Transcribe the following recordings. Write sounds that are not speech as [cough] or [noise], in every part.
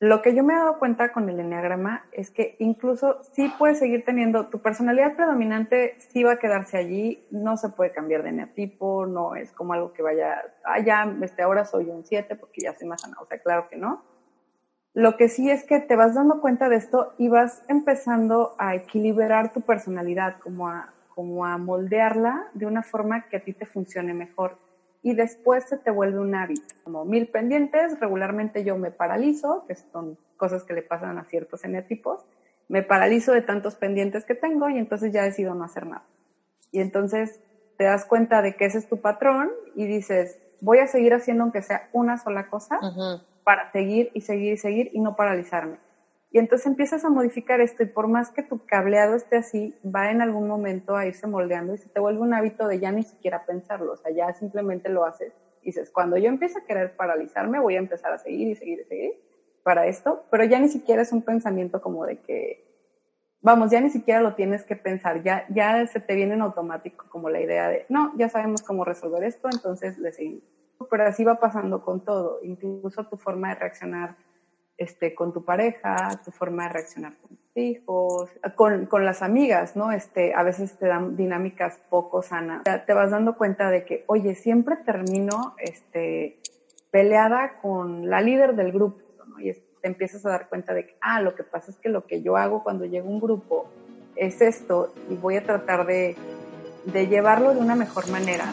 Lo que yo me he dado cuenta con el enneagrama es que incluso sí puedes seguir teniendo, tu personalidad predominante sí va a quedarse allí, no se puede cambiar de eneatipo, no es como algo que vaya, ah, ya, este, ahora soy un 7 porque ya soy más sana, o sea, claro que no. Lo que sí es que te vas dando cuenta de esto y vas empezando a equilibrar tu personalidad, como a, como a moldearla de una forma que a ti te funcione mejor y después se te vuelve un hábito. Como mil pendientes, regularmente yo me paralizo, que son cosas que le pasan a ciertos eneatipos, me paralizo de tantos pendientes que tengo y entonces ya decido no hacer nada. Y entonces te das cuenta de que ese es tu patrón y dices, voy a seguir haciendo aunque sea una sola cosa para seguir y seguir y seguir y no paralizarme. Y entonces empiezas a modificar esto y por más que tu cableado esté así, va en algún momento a irse moldeando y se te vuelve un hábito de ya ni siquiera pensarlo, o sea, ya simplemente lo haces. Y dices, cuando yo empiezo a querer paralizarme, voy a empezar a seguir y seguir y seguir para esto, pero ya ni siquiera es un pensamiento como de que, vamos, ya ni siquiera lo tienes que pensar, ya, ya se te viene en automático como la idea de, no, ya sabemos cómo resolver esto, entonces le seguimos. Pero así va pasando con todo, incluso tu forma de reaccionar este, con tu pareja, tu forma de reaccionar con tus hijos, con, con, las amigas, ¿no? Este, a veces te dan dinámicas poco sanas. Te vas dando cuenta de que, oye, siempre termino este, peleada con la líder del grupo, ¿no? Y te empiezas a dar cuenta de que, ah, lo que pasa es que lo que yo hago cuando llega un grupo es esto y voy a tratar de, de llevarlo de una mejor manera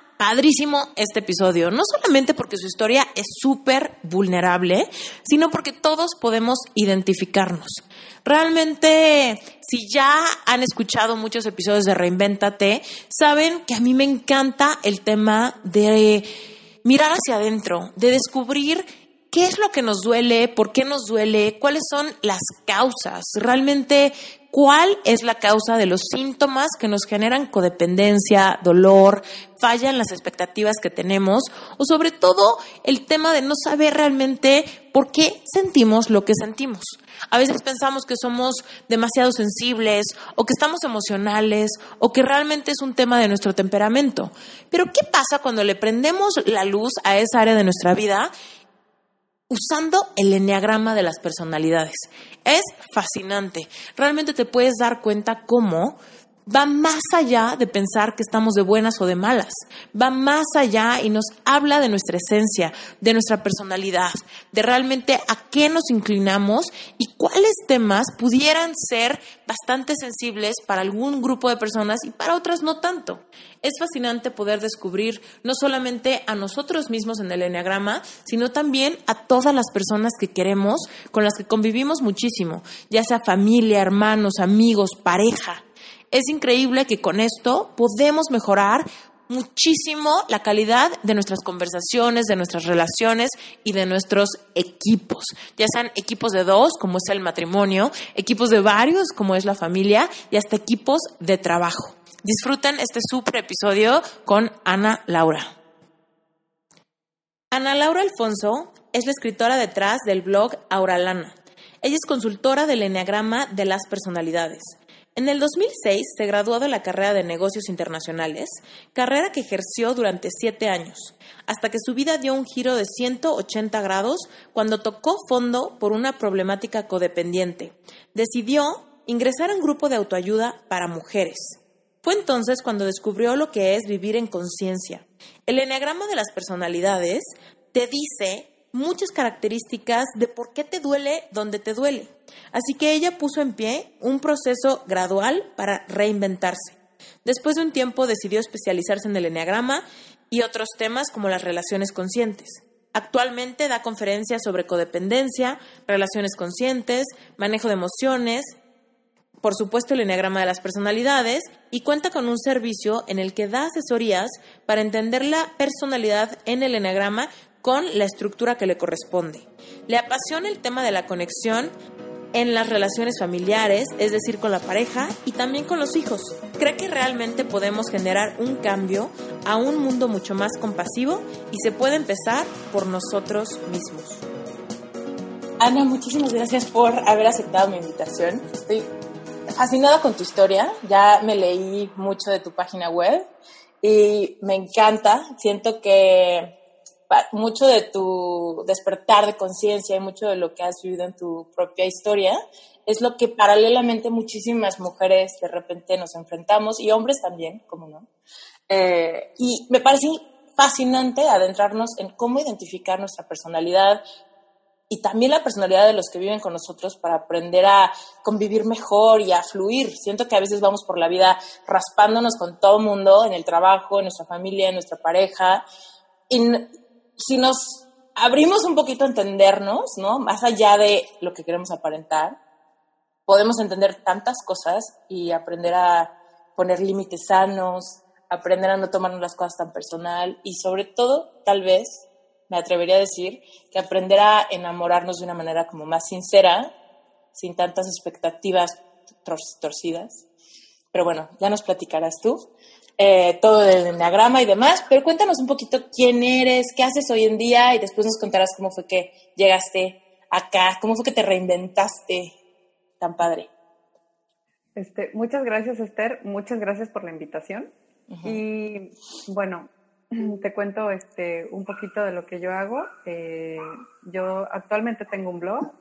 padrísimo este episodio, no solamente porque su historia es súper vulnerable, sino porque todos podemos identificarnos. Realmente, si ya han escuchado muchos episodios de Reinvéntate, saben que a mí me encanta el tema de mirar hacia adentro, de descubrir qué es lo que nos duele, por qué nos duele, cuáles son las causas, realmente cuál es la causa de los síntomas que nos generan codependencia, dolor, falla en las expectativas que tenemos o sobre todo el tema de no saber realmente por qué sentimos lo que sentimos. A veces pensamos que somos demasiado sensibles o que estamos emocionales o que realmente es un tema de nuestro temperamento. Pero ¿qué pasa cuando le prendemos la luz a esa área de nuestra vida usando el enneagrama de las personalidades. Es fascinante. Realmente te puedes dar cuenta cómo va más allá de pensar que estamos de buenas o de malas. Va más allá y nos habla de nuestra esencia, de nuestra personalidad, de realmente a qué nos inclinamos y cuáles temas pudieran ser bastante sensibles para algún grupo de personas y para otras no tanto. Es fascinante poder descubrir no solamente a nosotros mismos en el enneagrama, sino también a todas las personas que queremos, con las que convivimos muchísimo, ya sea familia, hermanos, amigos, pareja es increíble que con esto podemos mejorar muchísimo la calidad de nuestras conversaciones, de nuestras relaciones y de nuestros equipos, ya sean equipos de dos, como es el matrimonio, equipos de varios, como es la familia, y hasta equipos de trabajo. Disfruten este super episodio con Ana Laura. Ana Laura Alfonso es la escritora detrás del blog Auralana. Ella es consultora del Enneagrama de las Personalidades en el 2006 se graduó de la carrera de negocios internacionales, carrera que ejerció durante siete años, hasta que su vida dio un giro de 180 grados cuando tocó fondo por una problemática codependiente. Decidió ingresar a un grupo de autoayuda para mujeres. Fue entonces cuando descubrió lo que es vivir en conciencia. El eneagrama de las personalidades te dice muchas características de por qué te duele donde te duele. Así que ella puso en pie un proceso gradual para reinventarse. Después de un tiempo decidió especializarse en el enneagrama y otros temas como las relaciones conscientes. Actualmente da conferencias sobre codependencia, relaciones conscientes, manejo de emociones, por supuesto el enneagrama de las personalidades y cuenta con un servicio en el que da asesorías para entender la personalidad en el enneagrama con la estructura que le corresponde. Le apasiona el tema de la conexión en las relaciones familiares, es decir, con la pareja y también con los hijos. Cree que realmente podemos generar un cambio a un mundo mucho más compasivo y se puede empezar por nosotros mismos. Ana, muchísimas gracias por haber aceptado mi invitación. Estoy fascinada con tu historia. Ya me leí mucho de tu página web y me encanta. Siento que mucho de tu despertar de conciencia y mucho de lo que has vivido en tu propia historia es lo que paralelamente muchísimas mujeres de repente nos enfrentamos y hombres también, como no. Eh, y me parece fascinante adentrarnos en cómo identificar nuestra personalidad y también la personalidad de los que viven con nosotros para aprender a convivir mejor y a fluir. Siento que a veces vamos por la vida raspándonos con todo mundo, en el trabajo, en nuestra familia, en nuestra pareja, y si nos abrimos un poquito a entendernos, ¿no? Más allá de lo que queremos aparentar, podemos entender tantas cosas y aprender a poner límites sanos, aprender a no tomarnos las cosas tan personal y sobre todo, tal vez, me atrevería a decir, que aprender a enamorarnos de una manera como más sincera, sin tantas expectativas torcidas. Pero bueno, ya nos platicarás tú. Eh, todo del enneagrama y demás, pero cuéntanos un poquito quién eres, qué haces hoy en día y después nos contarás cómo fue que llegaste acá, cómo fue que te reinventaste tan padre. Este, muchas gracias Esther, muchas gracias por la invitación. Y bueno, [clears throat] te cuento este, un poquito de lo que yo hago. Eh, yo actualmente tengo un blog,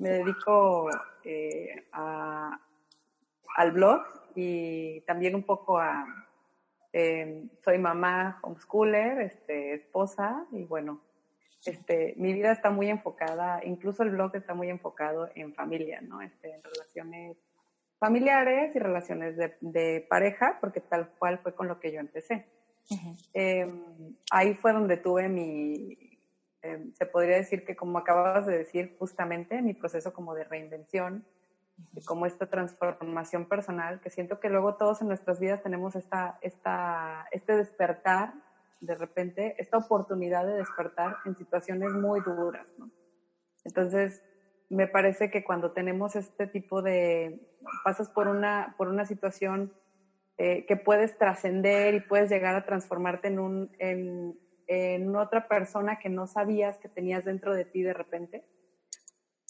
me dedico eh, al blog y también un poco a, Em, soy mamá homeschooler, este, esposa y bueno, este, mi vida está muy enfocada, incluso el blog está muy enfocado en familia, ¿no? Este, en relaciones familiares y relaciones de, pareja, porque tal cual fue con lo que yo empecé. Em, ahí fue donde tuve mi, em, se podría decir que como acababas de decir justamente, mi proceso como de reinvención, como esta transformación personal, que siento que luego todos en nuestras vidas tenemos esta, esta, este despertar, de repente, esta oportunidad de despertar en situaciones muy duras, ¿no? Entonces, me parece que cuando tenemos este tipo de, pasas por una, por una situación eh, que puedes trascender y puedes llegar a transformarte en, un, en, en otra persona que no sabías que tenías dentro de ti de repente,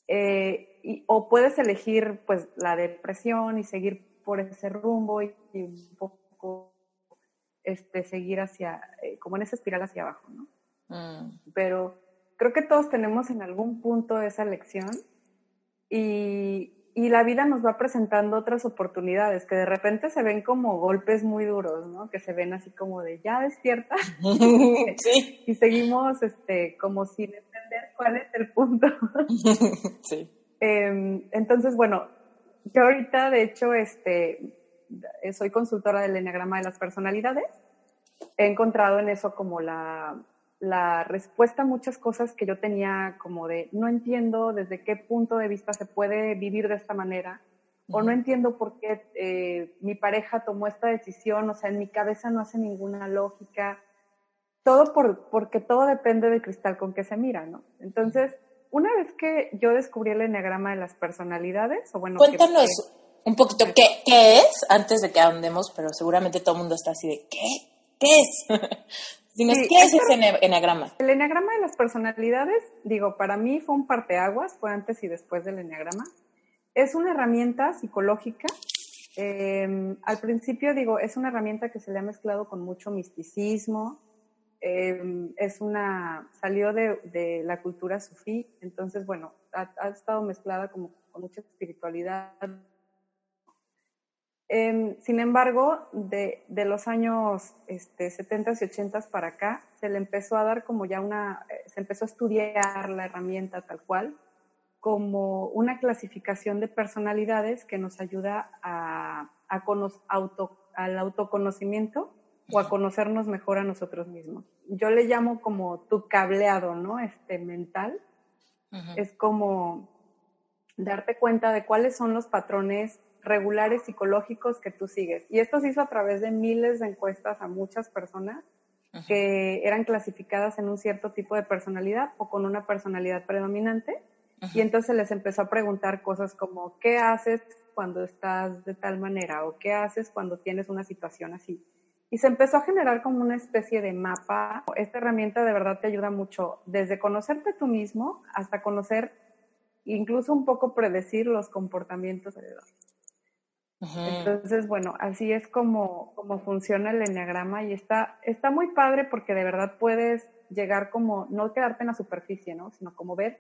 eh, y, o puedes elegir pues la depresión y seguir por ese rumbo y, un poco este, seguir hacia, eh, como en esa espiral hacia abajo, ¿no? Mm. Pero creo que todos tenemos en algún punto esa lección y, y, la vida nos va presentando otras oportunidades que de repente se ven como golpes muy duros, ¿no? Que se ven así como de ya despierta [laughs] sí. [laughs] y seguimos este, como sin cuál es el punto. [laughs] sí. Em, entonces, bueno, yo ahorita, de hecho, este, soy consultora del Enneagrama de las Personalidades. He encontrado en eso como la, la respuesta a muchas cosas que yo tenía como de no entiendo desde qué punto de vista se puede vivir de esta manera o no entiendo por qué eh, mi pareja tomó esta decisión, o sea, en mi cabeza no hace ninguna lógica todo por, porque todo depende del cristal con que se mira, ¿no? Entonces, una vez que yo descubrí el enneagrama de las personalidades, o bueno... Cuéntanos un poquito qué, qué es, antes de que andemos, pero seguramente todo el mundo está así de, ¿qué? ¿Qué es? [laughs] Dinos, ¿qué es ese enneagrama? El enneagrama de las personalidades, digo, para mí fue un parteaguas, fue antes y después del enneagrama. Es una herramienta psicológica em, al principio digo, es una herramienta que se le ha mezclado con mucho misticismo, Em, es una, salió de, la cultura sufí, entonces, bueno, ha, estado mezclada como con mucha espiritualidad. Em, sin embargo, de, los años este, 70 y 80 para acá, se le empezó a dar como ya una, eh, se empezó a estudiar la herramienta tal cual, como una clasificación de personalidades que nos ayuda a, a auto, al autoconocimiento o a conocernos mejor a nosotros mismos. Yo le llamo como tu cableado, ¿no? Este mental. Es como darte cuenta de cuáles son los patrones regulares psicológicos que tú sigues. Y esto se hizo a través de miles de encuestas a muchas personas que eran clasificadas en un cierto tipo de personalidad o con una personalidad predominante. Y entonces les empezó a preguntar cosas como, ¿qué haces cuando estás de tal manera? ¿O qué haces cuando tienes una situación así? Y se empezó a generar como una especie de mapa. Esta herramienta de verdad te ayuda mucho desde conocerte tú mismo hasta conocer, incluso un poco predecir los comportamientos alrededor. Entonces, bueno, así es como, como funciona el enneagrama y está, está muy padre porque de verdad puedes llegar como, no quedarte en la superficie, ¿no? Sino como ver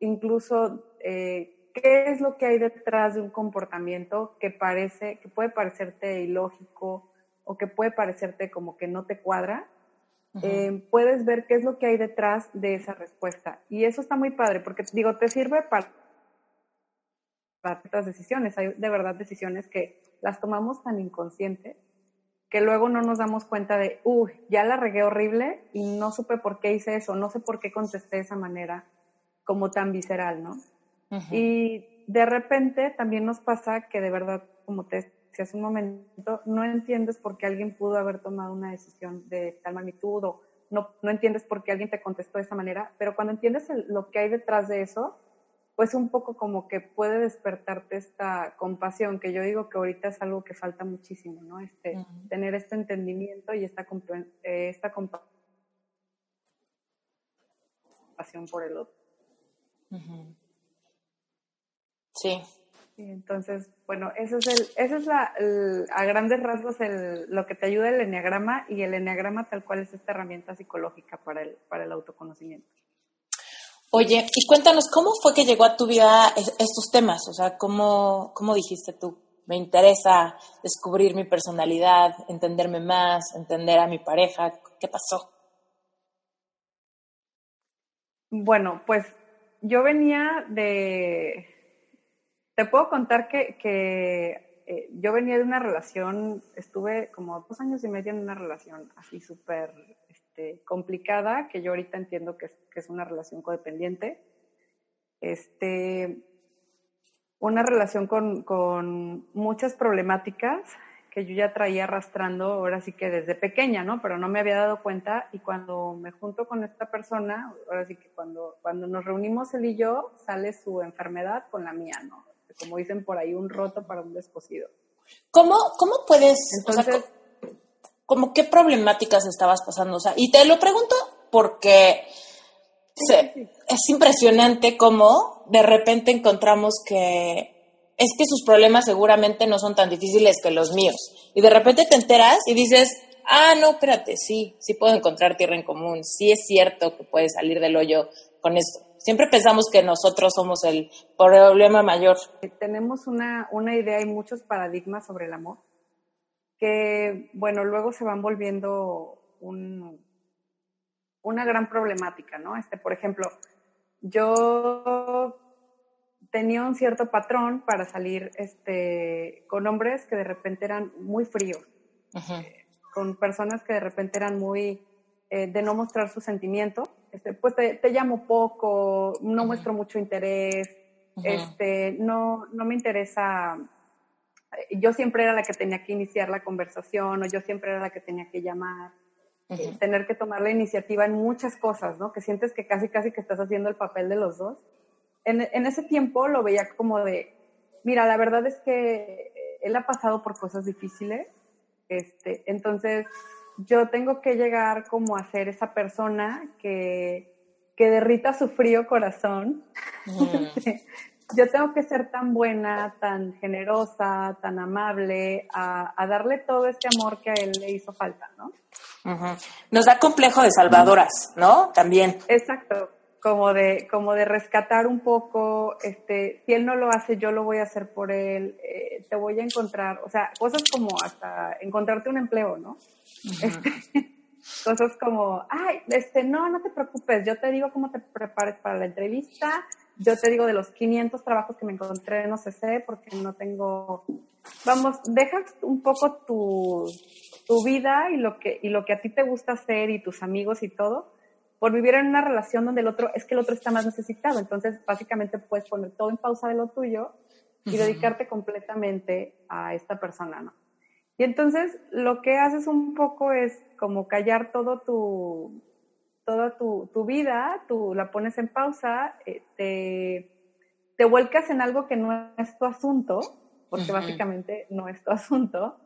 incluso eh, qué es lo que hay detrás de un comportamiento que parece, que puede parecerte ilógico o que puede parecerte como que no te cuadra. Eh, puedes ver qué es lo que hay detrás de esa respuesta. Y eso está muy padre porque, digo, te sirve para estas decisiones. Hay de verdad decisiones que las tomamos tan inconscientes que luego no nos damos cuenta de, uy, ya la regué horrible y no supe por qué hice eso, no sé por qué contesté de esa manera como tan visceral, ¿no? Y de repente también nos pasa que de verdad, como te decía hace un momento, no entiendes por qué alguien pudo haber tomado una decisión de tal magnitud o no, no entiendes por qué alguien te contestó de esa manera, pero cuando entiendes lo que hay detrás de eso, pues un poco como que puede despertarte esta compasión, que yo digo que ahorita es algo que falta muchísimo, ¿no? Este, Tener este entendimiento y esta, eh, esta compasión por el otro. Sí. Entonces, bueno, eso es, el, eso es la, a grandes rasgos el, lo que te ayuda el enneagrama y el enneagrama tal cual es esta herramienta psicológica para el, para el autoconocimiento. Oye, y cuéntanos, ¿cómo fue que llegó a tu vida estos temas? O sea, ¿cómo, cómo dijiste tú? Me interesa descubrir mi personalidad, entenderme más, entender a mi pareja. ¿Qué pasó? Bueno, pues yo venía de... Te puedo contar que, que eh, yo venía de una relación, estuve como dos años y medio en una relación así súper este, complicada, que yo ahorita entiendo que es, que es una relación codependiente. Este, una relación con, con, muchas problemáticas que yo ya traía arrastrando ahora sí que desde pequeña, ¿no? Pero no me había dado cuenta y cuando me junto con esta persona, ahora sí que cuando, cuando nos reunimos él y yo, sale su enfermedad con la mía, ¿no? Como dicen por ahí, un roto para un descosido. ¿Cómo, cómo puedes, Entonces, como qué problemáticas estabas pasando. O sea, y te lo pregunto porque es impresionante cómo de repente encontramos que es que sus problemas seguramente no son tan difíciles que los míos. Y de repente te enteras y dices, ah, no, espérate, sí, sí puedo encontrar tierra en común, sí es cierto que puedes salir del hoyo con esto. Siempre pensamos que nosotros somos el problema mayor. Tenemos una, una idea y muchos paradigmas sobre el amor que, bueno, luego se van volviendo un, una gran problemática, ¿no? Este, por ejemplo, yo tenía un cierto patrón para salir este, con hombres que de repente eran muy fríos, eh, con personas que de repente eran muy eh, de no mostrar su sentimiento, este, pues te, llamo poco, no muestro mucho interés, este, no, no me interesa yo siempre era la que tenía que iniciar la conversación o yo siempre era la que tenía que llamar. Eh, tener que tomar la iniciativa en muchas cosas, ¿no? Que sientes que casi, casi que estás haciendo el papel de los dos. En, en ese tiempo lo veía como de, mira, la verdad es que él ha pasado por cosas difíciles, este, entonces yo tengo que llegar como a ser esa persona que, que derrita su frío corazón, [laughs] yo tengo que ser tan buena, tan generosa, tan amable, a, darle todo este amor que a él le hizo falta, ¿no? Nos da complejo de salvadoras, ¿no? También. Exacto, como de, como de rescatar un poco, este, si él no lo hace, yo lo voy a hacer por él, eh, te voy a encontrar, o sea, cosas como hasta encontrarte un empleo, ¿no? Este, [laughs] cosas como, ay, este, no, no te preocupes, yo te digo cómo te prepares para la entrevista, yo te digo de los 500 trabajos que me encontré no sé porque no tengo, vamos, dejas un poco tu, tu vida y lo, que, y lo que a ti te gusta hacer y tus amigos y todo, por vivir en una relación donde el otro, es que el otro está más necesitado. Entonces, básicamente puedes poner todo en pausa de lo tuyo y dedicarte completamente a esta persona, ¿no? Y entonces lo que haces un poco es como callar todo tu, toda tu, tu vida, tú la pones en pausa, eh, te, te vuelcas en algo que no es tu asunto, porque básicamente no es tu asunto,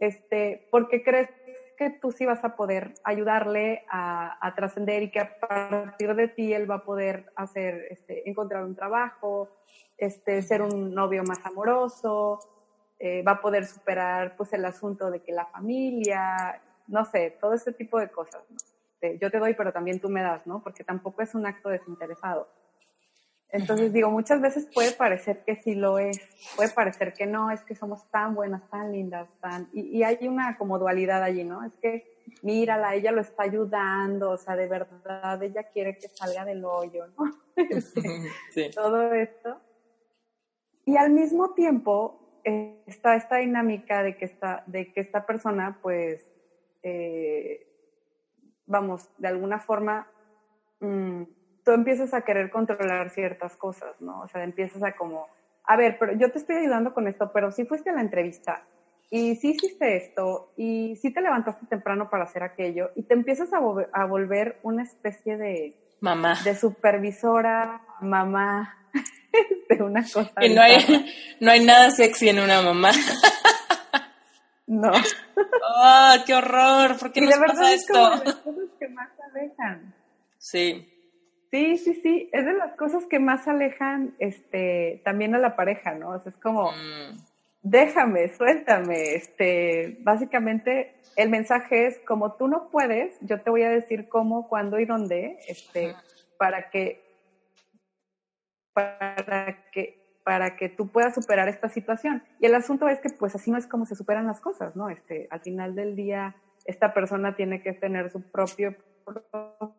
este, porque crees que tú sí vas a poder ayudarle a, trascender y que a partir de ti él va a poder hacer, este, encontrar un trabajo, este, ser un novio más amoroso, eh, va a poder superar pues el asunto de que la familia, no sé, todo ese tipo de cosas. yo te doy, pero también tú me das, ¿no? Porque tampoco es un acto desinteresado. Entonces digo, muchas veces puede parecer que sí lo es, puede parecer que no, es que somos tan buenas, tan lindas, tan... Y, y hay una como dualidad allí, ¿no? Es que mírala, ella lo está ayudando, o sea, de verdad, ella quiere que salga del hoyo, ¿no? [laughs] [laughs] sí. Todo esto. Y al mismo tiempo, está esta dinámica de que esta, de que esta persona, pues, eh, vamos, de alguna forma, mm, tú empiezas a querer controlar ciertas cosas, ¿no? O sea, empiezas a como, a ver, pero yo te estoy ayudando con esto, pero si fuiste a la entrevista y si hiciste esto y si te levantaste temprano para hacer aquello y te empiezas a, a volver una especie de... Mamá. De supervisora, mamá, [laughs] de una cosa. Y no hay, [laughs] no hay nada sexy en una mamá. No. ¡Ah, [laughs] qué horror! ¿Por qué y nos de verdad pasa es esto? como las cosas que más alejan. Sí. Sí, sí, sí. Es de las cosas que más alejan este, también a la pareja, ¿no? O sea, es como, Mm, déjame, suéltame. Este, básicamente, el mensaje es, como tú no puedes, yo te voy a decir cómo, cuándo y dónde, este, para que para que para que tú puedas superar esta situación. Y el asunto es que pues así no es como se superan las cosas, ¿no? Este, al final del día esta persona tiene que tener su propio proceso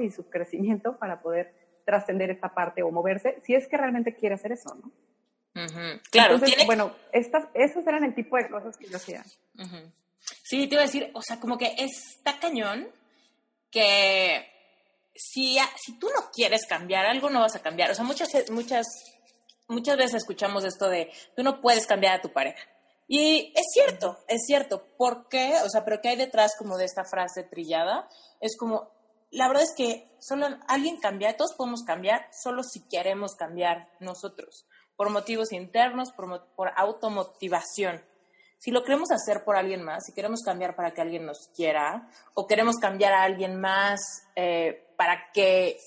y su crecimiento para poder trascender esta parte o moverse, si es que realmente quiere hacer eso, ¿no? Claro, Entonces, tiene... bueno, estas, esos eran el tipo de cosas que yo hacía. Sí, te iba a decir, o sea, como que está cañón que si, si tú no quieres cambiar, algo no vas a cambiar. O sea, muchas, muchas, muchas veces escuchamos esto de tú no puedes cambiar a tu pareja. Y es cierto, es cierto. ¿Por qué? O sea, pero ¿qué hay detrás como de esta frase trillada? Es como, la verdad es que solo alguien cambia, todos podemos cambiar, solo si queremos cambiar nosotros, por motivos internos, por, por automotivación. Si lo queremos hacer por alguien más, si queremos cambiar para que alguien nos quiera, o queremos cambiar a alguien más eh, para que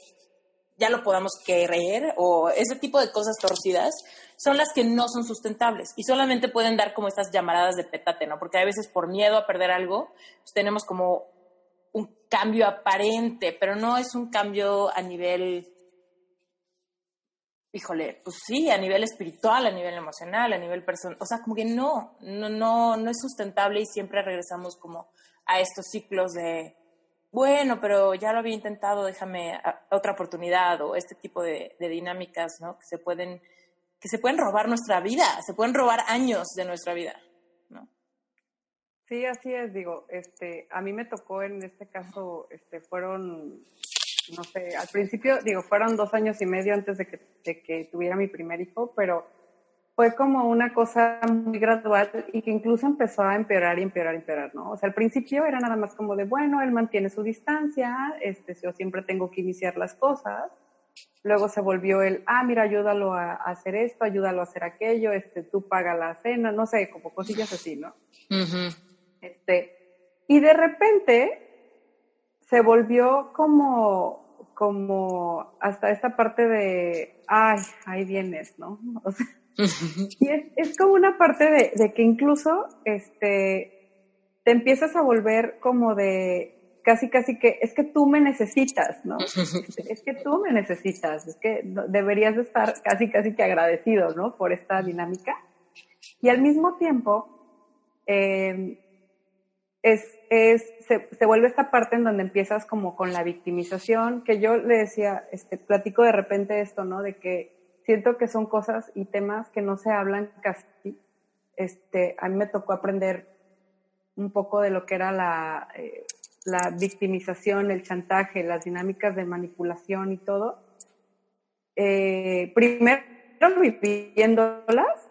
ya lo podamos querer, o ese tipo de cosas torcidas, son las que no son sustentables y solamente pueden dar como estas llamaradas de petate, ¿no? Porque a veces por miedo a perder algo, pues tenemos como un cambio aparente, pero no es un cambio a nivel, híjole, pues sí, a nivel espiritual, a nivel emocional, a nivel personal, o sea, como que no, no, no, no es sustentable y siempre regresamos como a estos ciclos de, bueno, pero ya lo había intentado, déjame otra oportunidad o este tipo de, de dinámicas, ¿no? Que se pueden, que se pueden robar nuestra vida, se pueden robar años de nuestra vida, ¿no? Sí, así es, digo, este, a mí me tocó en este caso, este, fueron, no sé, al principio, digo, fueron dos años y medio antes de que, de que tuviera mi primer hijo, pero fue como una cosa muy gradual y que incluso empezó a empeorar y empeorar y empeorar, ¿no? O sea, al principio era nada más como de, bueno, él mantiene su distancia, este, yo siempre tengo que iniciar las cosas. Luego se volvió el, ah, mira, ayúdalo a, a hacer esto, ayúdalo a hacer aquello, este, tú paga la cena, no sé, como cosillas así, ¿no? Este, y de repente se volvió como, como hasta esta parte de, ay, ahí vienes, ¿no? [laughs] O sea, y es, es como una parte de, de que incluso, este, te empiezas a volver como de, casi, casi que, es que tú me necesitas, ¿no? [laughs] Es que tú me necesitas, es que deberías de estar casi, casi que agradecido, ¿no? Por esta dinámica. Y al mismo tiempo, eh, es, es se, se, vuelve esta parte en donde empiezas como con la victimización, que yo le decía, este, platico de repente esto, ¿no? De que siento que son cosas y temas que no se hablan casi. Este, a mí me tocó aprender un poco de lo que era la, eh, la victimización, el chantaje, las dinámicas de manipulación y todo. Eh, primero viviéndolas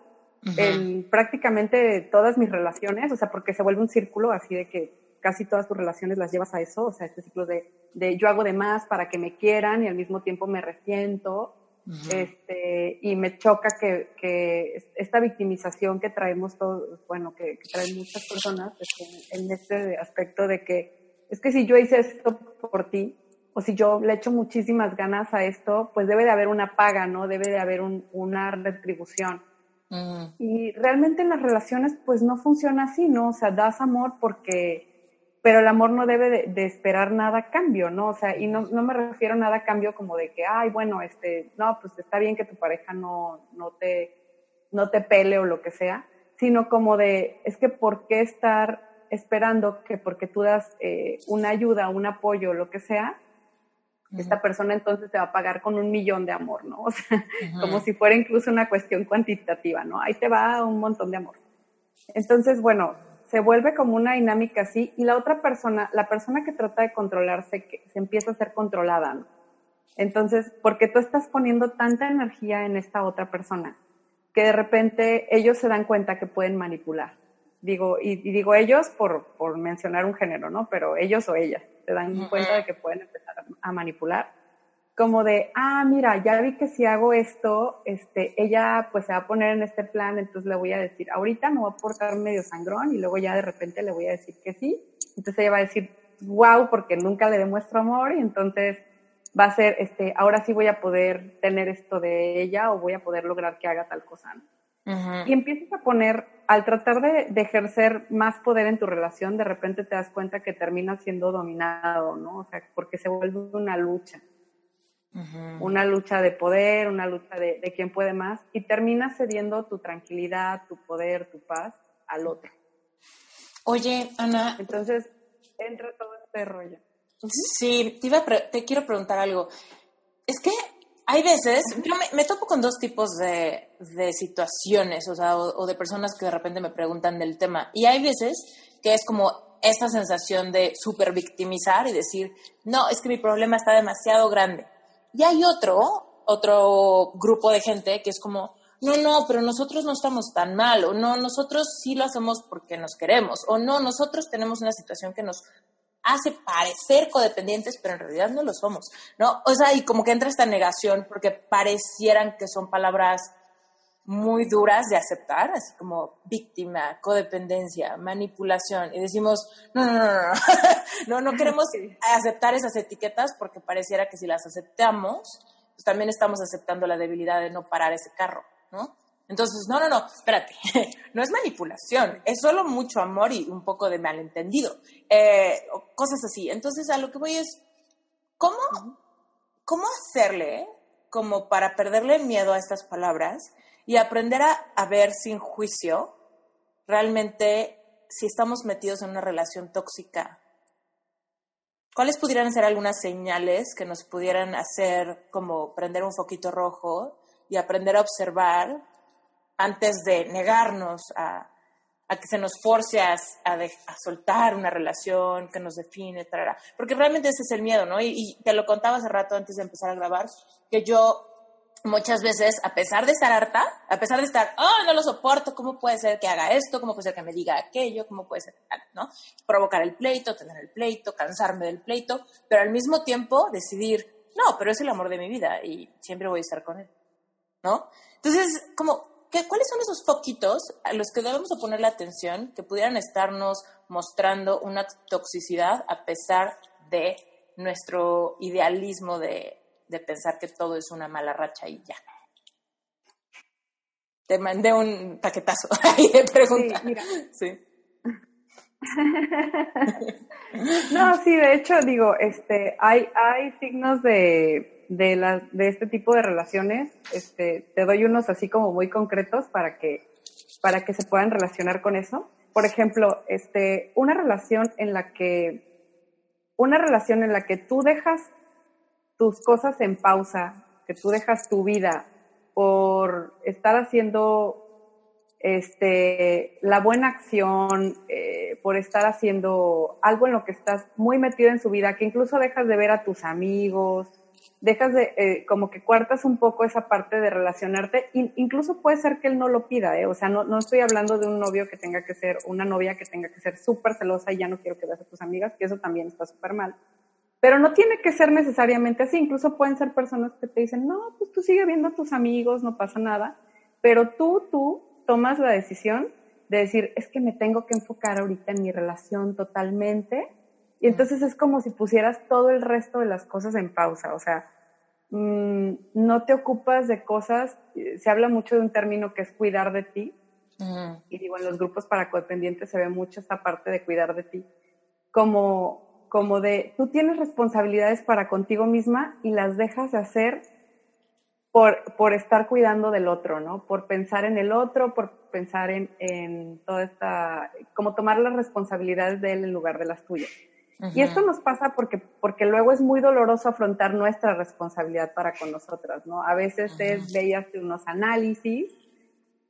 en prácticamente todas mis relaciones, o sea, porque se vuelve un círculo así de que casi todas tus relaciones las llevas a eso, o sea, este ciclo de, de yo hago de más para que me quieran y al mismo tiempo me resiento, este, y me choca que, que, esta victimización que traemos todos, bueno, que, traen muchas personas este, en este aspecto de que es que si yo hice esto por ti, o si yo le echo muchísimas ganas a esto, pues debe de haber una paga, ¿no? Debe de haber un, una retribución. Y realmente en las relaciones, pues no funciona así, ¿no? O sea, das amor porque pero el amor no debe de, esperar nada a cambio, ¿no? O sea, y no, no, me refiero a nada a cambio como de que, ay, bueno, este, no, pues está bien que tu pareja no, no, te, no te pele o lo que sea, sino como de, es que ¿por qué estar esperando que porque tú das eh, una ayuda, un apoyo, lo que sea, esta persona entonces te va a pagar con un millón de amor, ¿no? [laughs] O sea, como si fuera incluso una cuestión cuantitativa, ¿no? Ahí te va un montón de amor. Entonces, bueno, se vuelve como una dinámica así y la otra persona, la persona que trata de controlarse, que se empieza a ser controlada. ¿no? Entonces, porque tú estás poniendo tanta energía en esta otra persona que de repente ellos se dan cuenta que pueden manipular. Digo, y, digo ellos por, por, mencionar un género, ¿no? Pero ellos o ellas se dan cuenta de que pueden empezar a manipular como de, ah, mira, ya vi que si hago esto, este, ella pues se va a poner en este plan, entonces le voy a decir, ahorita me voy a portar medio sangrón y luego ya de repente le voy a decir que sí. Entonces ella va a decir, wow, porque nunca le demuestro amor y entonces va a ser, este, ahora sí voy a poder tener esto de ella o voy a poder lograr que haga tal cosa. Y empiezas a poner, al tratar de, de, ejercer más poder en tu relación, de repente te das cuenta que terminas siendo dominado, ¿no? O sea, porque se vuelve una lucha una lucha de poder, una lucha de, de quién puede más, y terminas cediendo tu tranquilidad, tu poder, tu paz al otro. Oye, Ana. Entonces, entra todo este rollo. Sí, te, iba te quiero preguntar algo. Es que hay veces, yo me, topo con dos tipos de, de situaciones, o sea, o, de personas que de repente me preguntan del tema. Y hay veces que es como esta sensación de super victimizar y decir, no, es que mi problema está demasiado grande. Y hay otro, otro grupo de gente que es como, no, no, pero nosotros no estamos tan mal, o no, nosotros sí lo hacemos porque nos queremos, o no, nosotros tenemos una situación que nos hace parecer codependientes, pero en realidad no lo somos, ¿no? O sea, y como que entra esta negación porque parecieran que son palabras muy duras de aceptar, así como víctima, codependencia, manipulación, y decimos, no, no, no, no, no, [laughs] no, queremos aceptar esas etiquetas porque pareciera que si las aceptamos, pues también estamos aceptando la debilidad de no parar ese carro, ¿no? Entonces, no, no, no, espérate, [laughs] no es manipulación, es solo mucho amor y un poco de malentendido, eh, cosas así. Entonces, a lo que voy es, ¿cómo, cómo hacerle como para perderle miedo a estas palabras y aprender a, ver sin juicio realmente si estamos metidos en una relación tóxica. ¿Cuáles pudieran ser algunas señales que nos pudieran hacer como prender un foquito rojo y aprender a observar antes de negarnos a, que se nos force a, a, soltar una relación que nos define, etc. Porque realmente ese es el miedo, ¿no? Y, y, te lo contaba hace rato antes de empezar a grabar, que yo muchas veces, a pesar de estar harta, a pesar de estar, oh, no lo soporto, ¿cómo puede ser que haga esto? ¿Cómo puede ser que me diga aquello? ¿Cómo puede ser, ¿no? Provocar el pleito, tener el pleito, cansarme del pleito, pero al mismo tiempo decidir, no, pero es el amor de mi vida y siempre voy a estar con él, ¿no? Entonces, como, ¿qué, ¿cuáles son esos poquitos a los que debemos poner la atención que pudieran estarnos mostrando una toxicidad a pesar de nuestro idealismo de de pensar que todo es una mala racha y ya. Te mandé un paquetazo [laughs] ahí de preguntas. Sí, [laughs] no, sí, de hecho, digo, este, hay, hay signos de, de, de este tipo de relaciones. Este, te doy unos así como muy concretos para que, para que se puedan relacionar con eso. por ejemplo, este, una relación en la que, una relación en la que tú dejas tus cosas en pausa, que tú dejas tu vida por estar haciendo este, la buena acción, eh, por estar haciendo algo en lo que estás muy metido en su vida, que incluso dejas de ver a tus amigos, dejas de, eh, como que cuartas un poco esa parte de relacionarte, incluso puede ser que él no lo pida, ¿eh? o sea, no, no estoy hablando de un novio que tenga que ser, una novia que tenga que ser súper celosa y ya no quiero que veas a tus amigas, que eso también está súper mal. Pero no tiene que ser necesariamente así, incluso pueden ser personas que te dicen, no, pues tú sigue viendo a tus amigos, no pasa nada, pero tú, tú tomas la decisión de decir, es que me tengo que enfocar ahorita en mi relación totalmente, y entonces es como si pusieras todo el resto de las cosas en pausa, o sea, mm, no te ocupas de cosas, eh, se habla mucho de un término que es cuidar de ti, y digo, en los grupos para codependientes se ve mucho esta parte de cuidar de ti, como, como de, tú tienes responsabilidades para contigo misma y las dejas de hacer por, por estar cuidando del otro, ¿no? Por pensar en el otro, por pensar en, en toda esta, como tomar las responsabilidades de él en lugar de las tuyas. Y esto nos pasa porque, porque luego es muy doloroso afrontar nuestra responsabilidad para con nosotras, ¿no? A veces es de hacer unos análisis,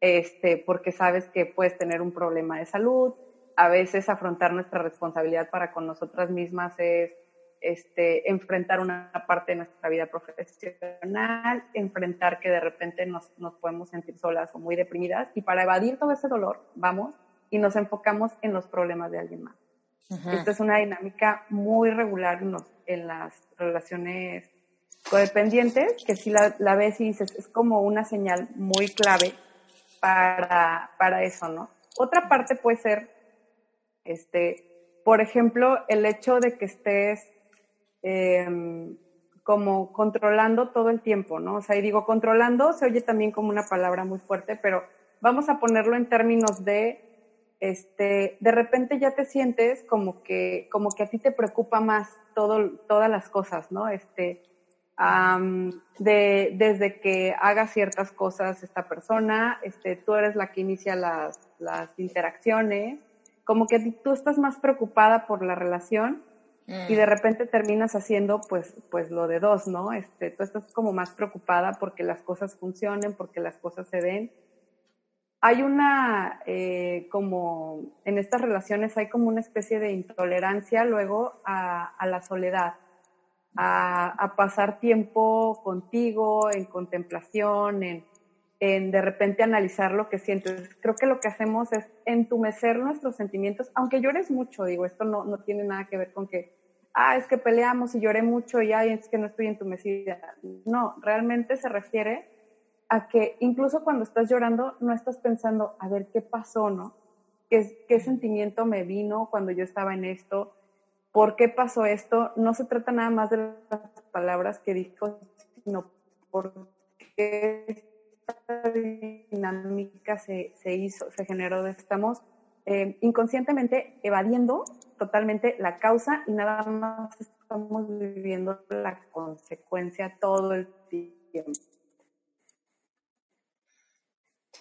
este, porque sabes que puedes tener un problema de salud. A veces afrontar nuestra responsabilidad para con nosotras mismas es este, enfrentar una parte de nuestra vida profesional, enfrentar que de repente nos, nos podemos sentir solas o muy deprimidas. Y para evadir todo ese dolor, vamos y nos enfocamos en los problemas de alguien más. Esta es una dinámica muy regular en, las relaciones codependientes, que si la, la, ves y dices, es como una señal muy clave para, para eso, ¿no? Otra parte puede ser, este, por ejemplo, el hecho de que estés em, como controlando todo el tiempo, ¿no? O sea, y digo, controlando se oye también como una palabra muy fuerte, pero vamos a ponerlo en términos de este, de repente ya te sientes como que, como que a ti te preocupa más todo, todas las cosas, ¿no? Este, de, desde que haga ciertas cosas esta persona, este, tú eres la que inicia las, las interacciones, como que tú estás más preocupada por la relación y de mm. repente terminas haciendo pues, pues lo de dos, ¿no? Este, tú estás como más preocupada porque las cosas funcionen, porque las cosas se den hay una, eh, como en estas relaciones hay como una especie de intolerancia luego a, la soledad, a, pasar tiempo contigo, en contemplación, en, en, de repente analizar lo que sientes. Creo que lo que hacemos es entumecer nuestros sentimientos, aunque llores mucho, digo, esto no, no tiene nada que ver con que, ah, es que peleamos y lloré mucho y ay, es que no estoy entumecida. No, realmente se refiere a que incluso cuando estás llorando no estás pensando, a ver, ¿qué pasó, no? ¿Qué, qué sentimiento me vino cuando yo estaba en esto? ¿Por qué pasó esto? No se trata nada más de las palabras que dijo, sino por qué esta dinámica se, se hizo, se generó. Estamos eh, inconscientemente evadiendo totalmente la causa y nada más estamos viviendo la consecuencia todo el tiempo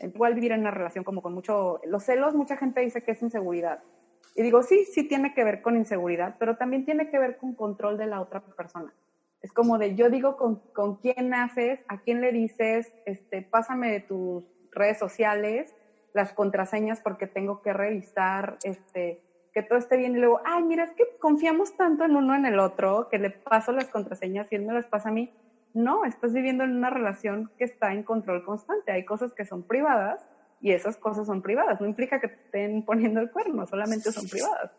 igual vivir en una relación como con mucho, los celos, mucha gente dice que es inseguridad. Y digo, sí, sí tiene que ver con inseguridad, pero también tiene que ver con control de la otra persona. Es como de, yo digo con, con quién haces, a quién le dices, este, pásame de tus redes sociales, las contraseñas porque tengo que revisar, este, que todo esté bien y luego, ay, mira, es que confiamos tanto en uno en el otro que le paso las contraseñas y él me las pasa a mí no, estás viviendo en una relación que está en control constante. Hay cosas que son privadas y esas cosas son privadas. No implica que te estén poniendo el cuerno, solamente son privadas.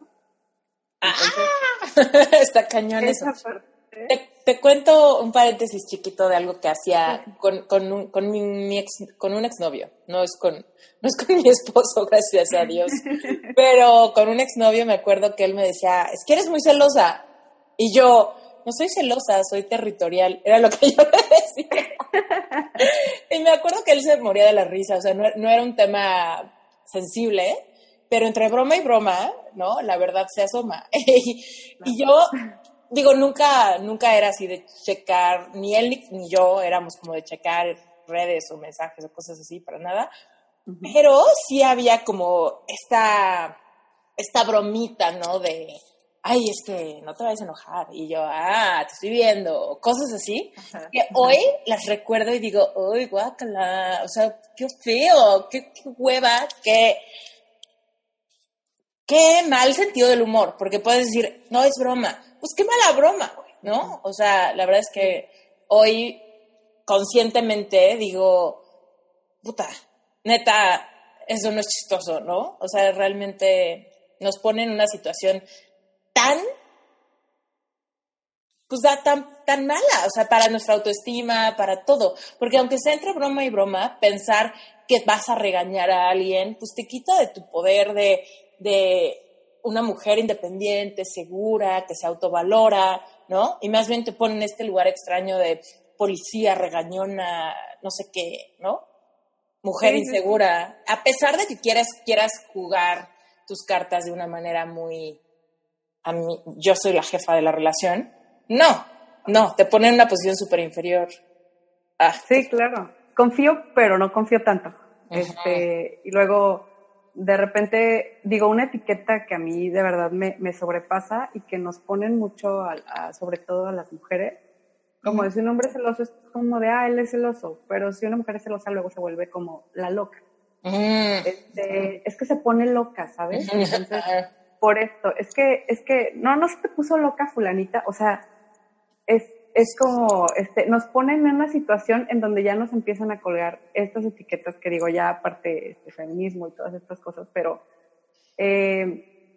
ah, [laughs] está cañón eso. Te, cuento un paréntesis chiquito de algo que hacía con, con, un, con, mi, ex, con un exnovio. No es con, [laughs] no es con mi esposo, gracias a Dios. [laughs] Pero con un exnovio me acuerdo que él me decía, es que eres muy celosa. Y yo, no soy celosa, soy territorial, [laughs] era lo que yo le decía. [laughs] y me acuerdo que él se moría de la risa, o sea, no, era un tema sensible, pero entre broma y broma, ¿no? La verdad se asoma. [laughs] y yo, digo, nunca, nunca era así de checar, ni él ni, yo éramos como de checar redes o mensajes o cosas así, para nada. pero sí había como esta, esta bromita, ¿no? De, ay, es que no te vayas a enojar. Y yo, ah, te estoy viendo, cosas así, que hoy las recuerdo y digo, uy, guácala, o sea, qué feo, qué, qué hueva, qué, qué mal sentido del humor, porque puedes decir, no es broma, pues qué mala broma, ¿no? O sea, la verdad es que hoy conscientemente digo, puta, neta, eso no es chistoso, ¿no? O sea, realmente nos pone en una situación tan, pues da tan, tan mala, o sea, para nuestra autoestima, para todo. Porque aunque sea entre broma y broma, pensar que vas a regañar a alguien, pues te quita de tu poder de, de una mujer independiente, segura, que se autovalora, ¿no? Y más bien te pone en este lugar extraño de policía, regañona, no sé qué, ¿no? Mujer insegura. A pesar de que quieras, quieras jugar tus cartas de una manera muy, a mí, yo soy la jefa de la relación, no, no, te pone en una posición súper inferior. Ah. Sí, claro. Confío, pero no confío tanto. Este, y luego, de repente, digo, una etiqueta que a mí de verdad me, me sobrepasa y que nos ponen mucho, a, sobre todo a las mujeres, como decir un hombre celoso es como de, ah, él es celoso, pero si una mujer es celosa luego se vuelve como la loca. este, es que se pone loca, ¿sabes? [laughs] Entonces, por esto, es que, es que, no, no se te puso loca fulanita, o sea, es, es como, este, nos ponen en una situación en donde ya nos empiezan a colgar estas etiquetas que digo ya aparte este feminismo y todas estas cosas, pero eh,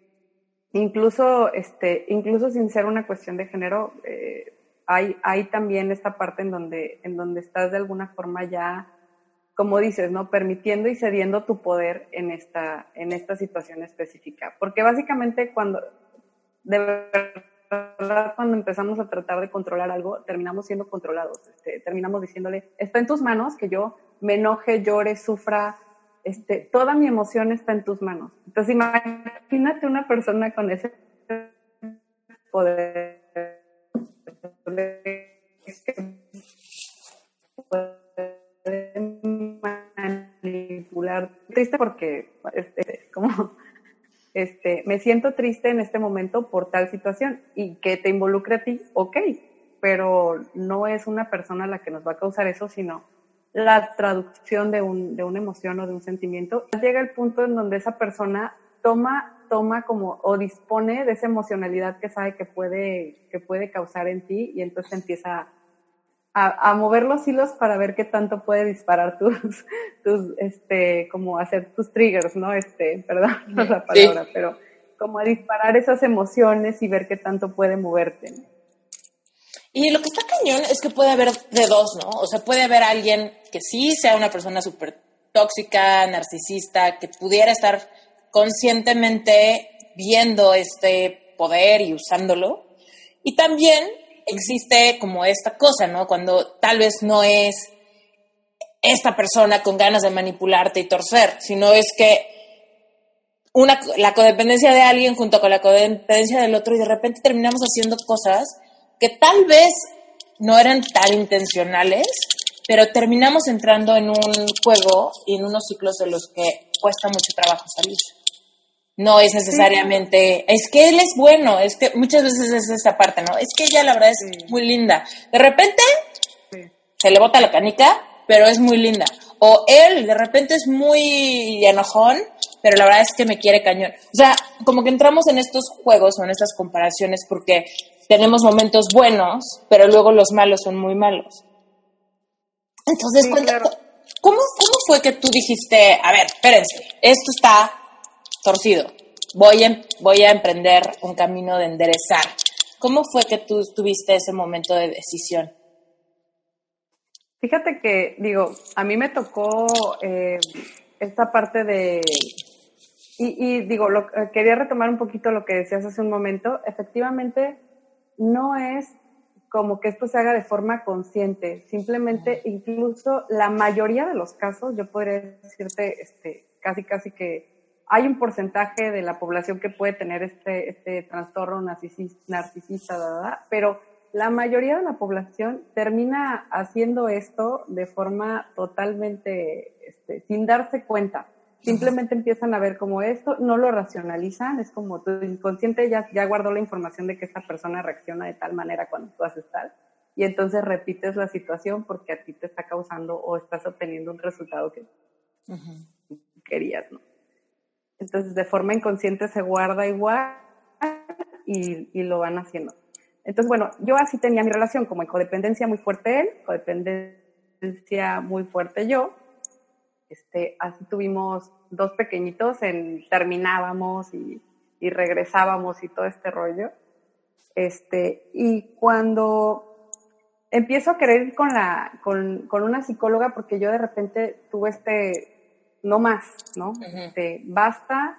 incluso, este, incluso sin ser una cuestión de género, eh, hay, hay también esta parte en donde, en donde estás de alguna forma ya, como dices, ¿no? Permitiendo y cediendo tu poder en esta, en esta situación específica. Porque básicamente cuando, de verdad, cuando empezamos a tratar de controlar algo, terminamos siendo controlados. Este, terminamos diciéndole, está en tus manos que yo me enoje, llore, sufra, este, toda mi emoción está en tus manos. Entonces imagínate una persona con ese poder Triste porque este, como este, me siento triste en este momento por tal situación y que te involucre a ti, ok, pero no es una persona la que nos va a causar eso, sino la traducción de, un, de una emoción o de un sentimiento. Llega el punto en donde esa persona toma toma como o dispone de esa emocionalidad que sabe que puede, que puede causar en ti y entonces empieza a, a, mover los hilos para ver qué tanto puede disparar tus, [laughs] tus, este, como hacer tus triggers, ¿no? Este, perdón [laughs] no la palabra, pero como a disparar esas emociones y ver qué tanto puede moverte. Y lo que está cañón es que puede haber de dos, ¿no? O sea, puede haber alguien que sí sea una persona súper tóxica, narcisista, que pudiera estar conscientemente viendo este poder y usándolo. Y también existe como esta cosa, ¿no? Cuando tal vez no es esta persona con ganas de manipularte y torcer, sino es que una, la codependencia de alguien junto con la codependencia del otro y de repente terminamos haciendo cosas que tal vez no eran tan intencionales, pero terminamos entrando en un juego y en unos ciclos de los que cuesta mucho trabajo salir no es necesariamente, es que él es bueno, es que muchas veces es esa parte, ¿no? Es que ella la verdad es muy linda. De repente se le bota la canica, pero es muy linda. O él de repente es muy enojón, pero la verdad es que me quiere cañón. O sea, como que entramos en estos juegos o en estas comparaciones porque tenemos momentos buenos, pero luego los malos son muy malos. Entonces, ¿cómo, ¿cómo fue que tú dijiste, a ver, espérense, esto está torcido. Voy a, voy a emprender un camino de enderezar. ¿Cómo fue que tú tuviste ese momento de decisión? Fíjate que, digo, a mí me tocó eh, esta parte de... Y, digo, lo, eh, quería retomar un poquito lo que decías hace un momento. Efectivamente, no es como que esto se haga de forma consciente. Simplemente, incluso la mayoría de los casos, yo podría decirte este, casi, casi que hay un porcentaje de la población que puede tener este, este trastorno narcisista, narcisista ¿verdad? pero la mayoría de la población termina haciendo esto de forma totalmente, este, sin darse cuenta. Simplemente empiezan a ver como esto, no lo racionalizan, es como tu inconsciente ya, ya guardó la información de que esta persona reacciona de tal manera cuando tú haces tal, y entonces repites la situación porque a ti te está causando o estás obteniendo un resultado que querías, ¿no? Entonces de forma inconsciente se guarda igual y, lo van haciendo. Entonces, bueno, yo así tenía mi relación, como en codependencia muy fuerte él, codependencia muy fuerte yo, este, así tuvimos dos pequeñitos, en, terminábamos y, y, regresábamos y todo este rollo. Este, y cuando empiezo a querer ir con, la, con, con una psicóloga, porque yo de repente tuve este, no más, ¿no? este, basta,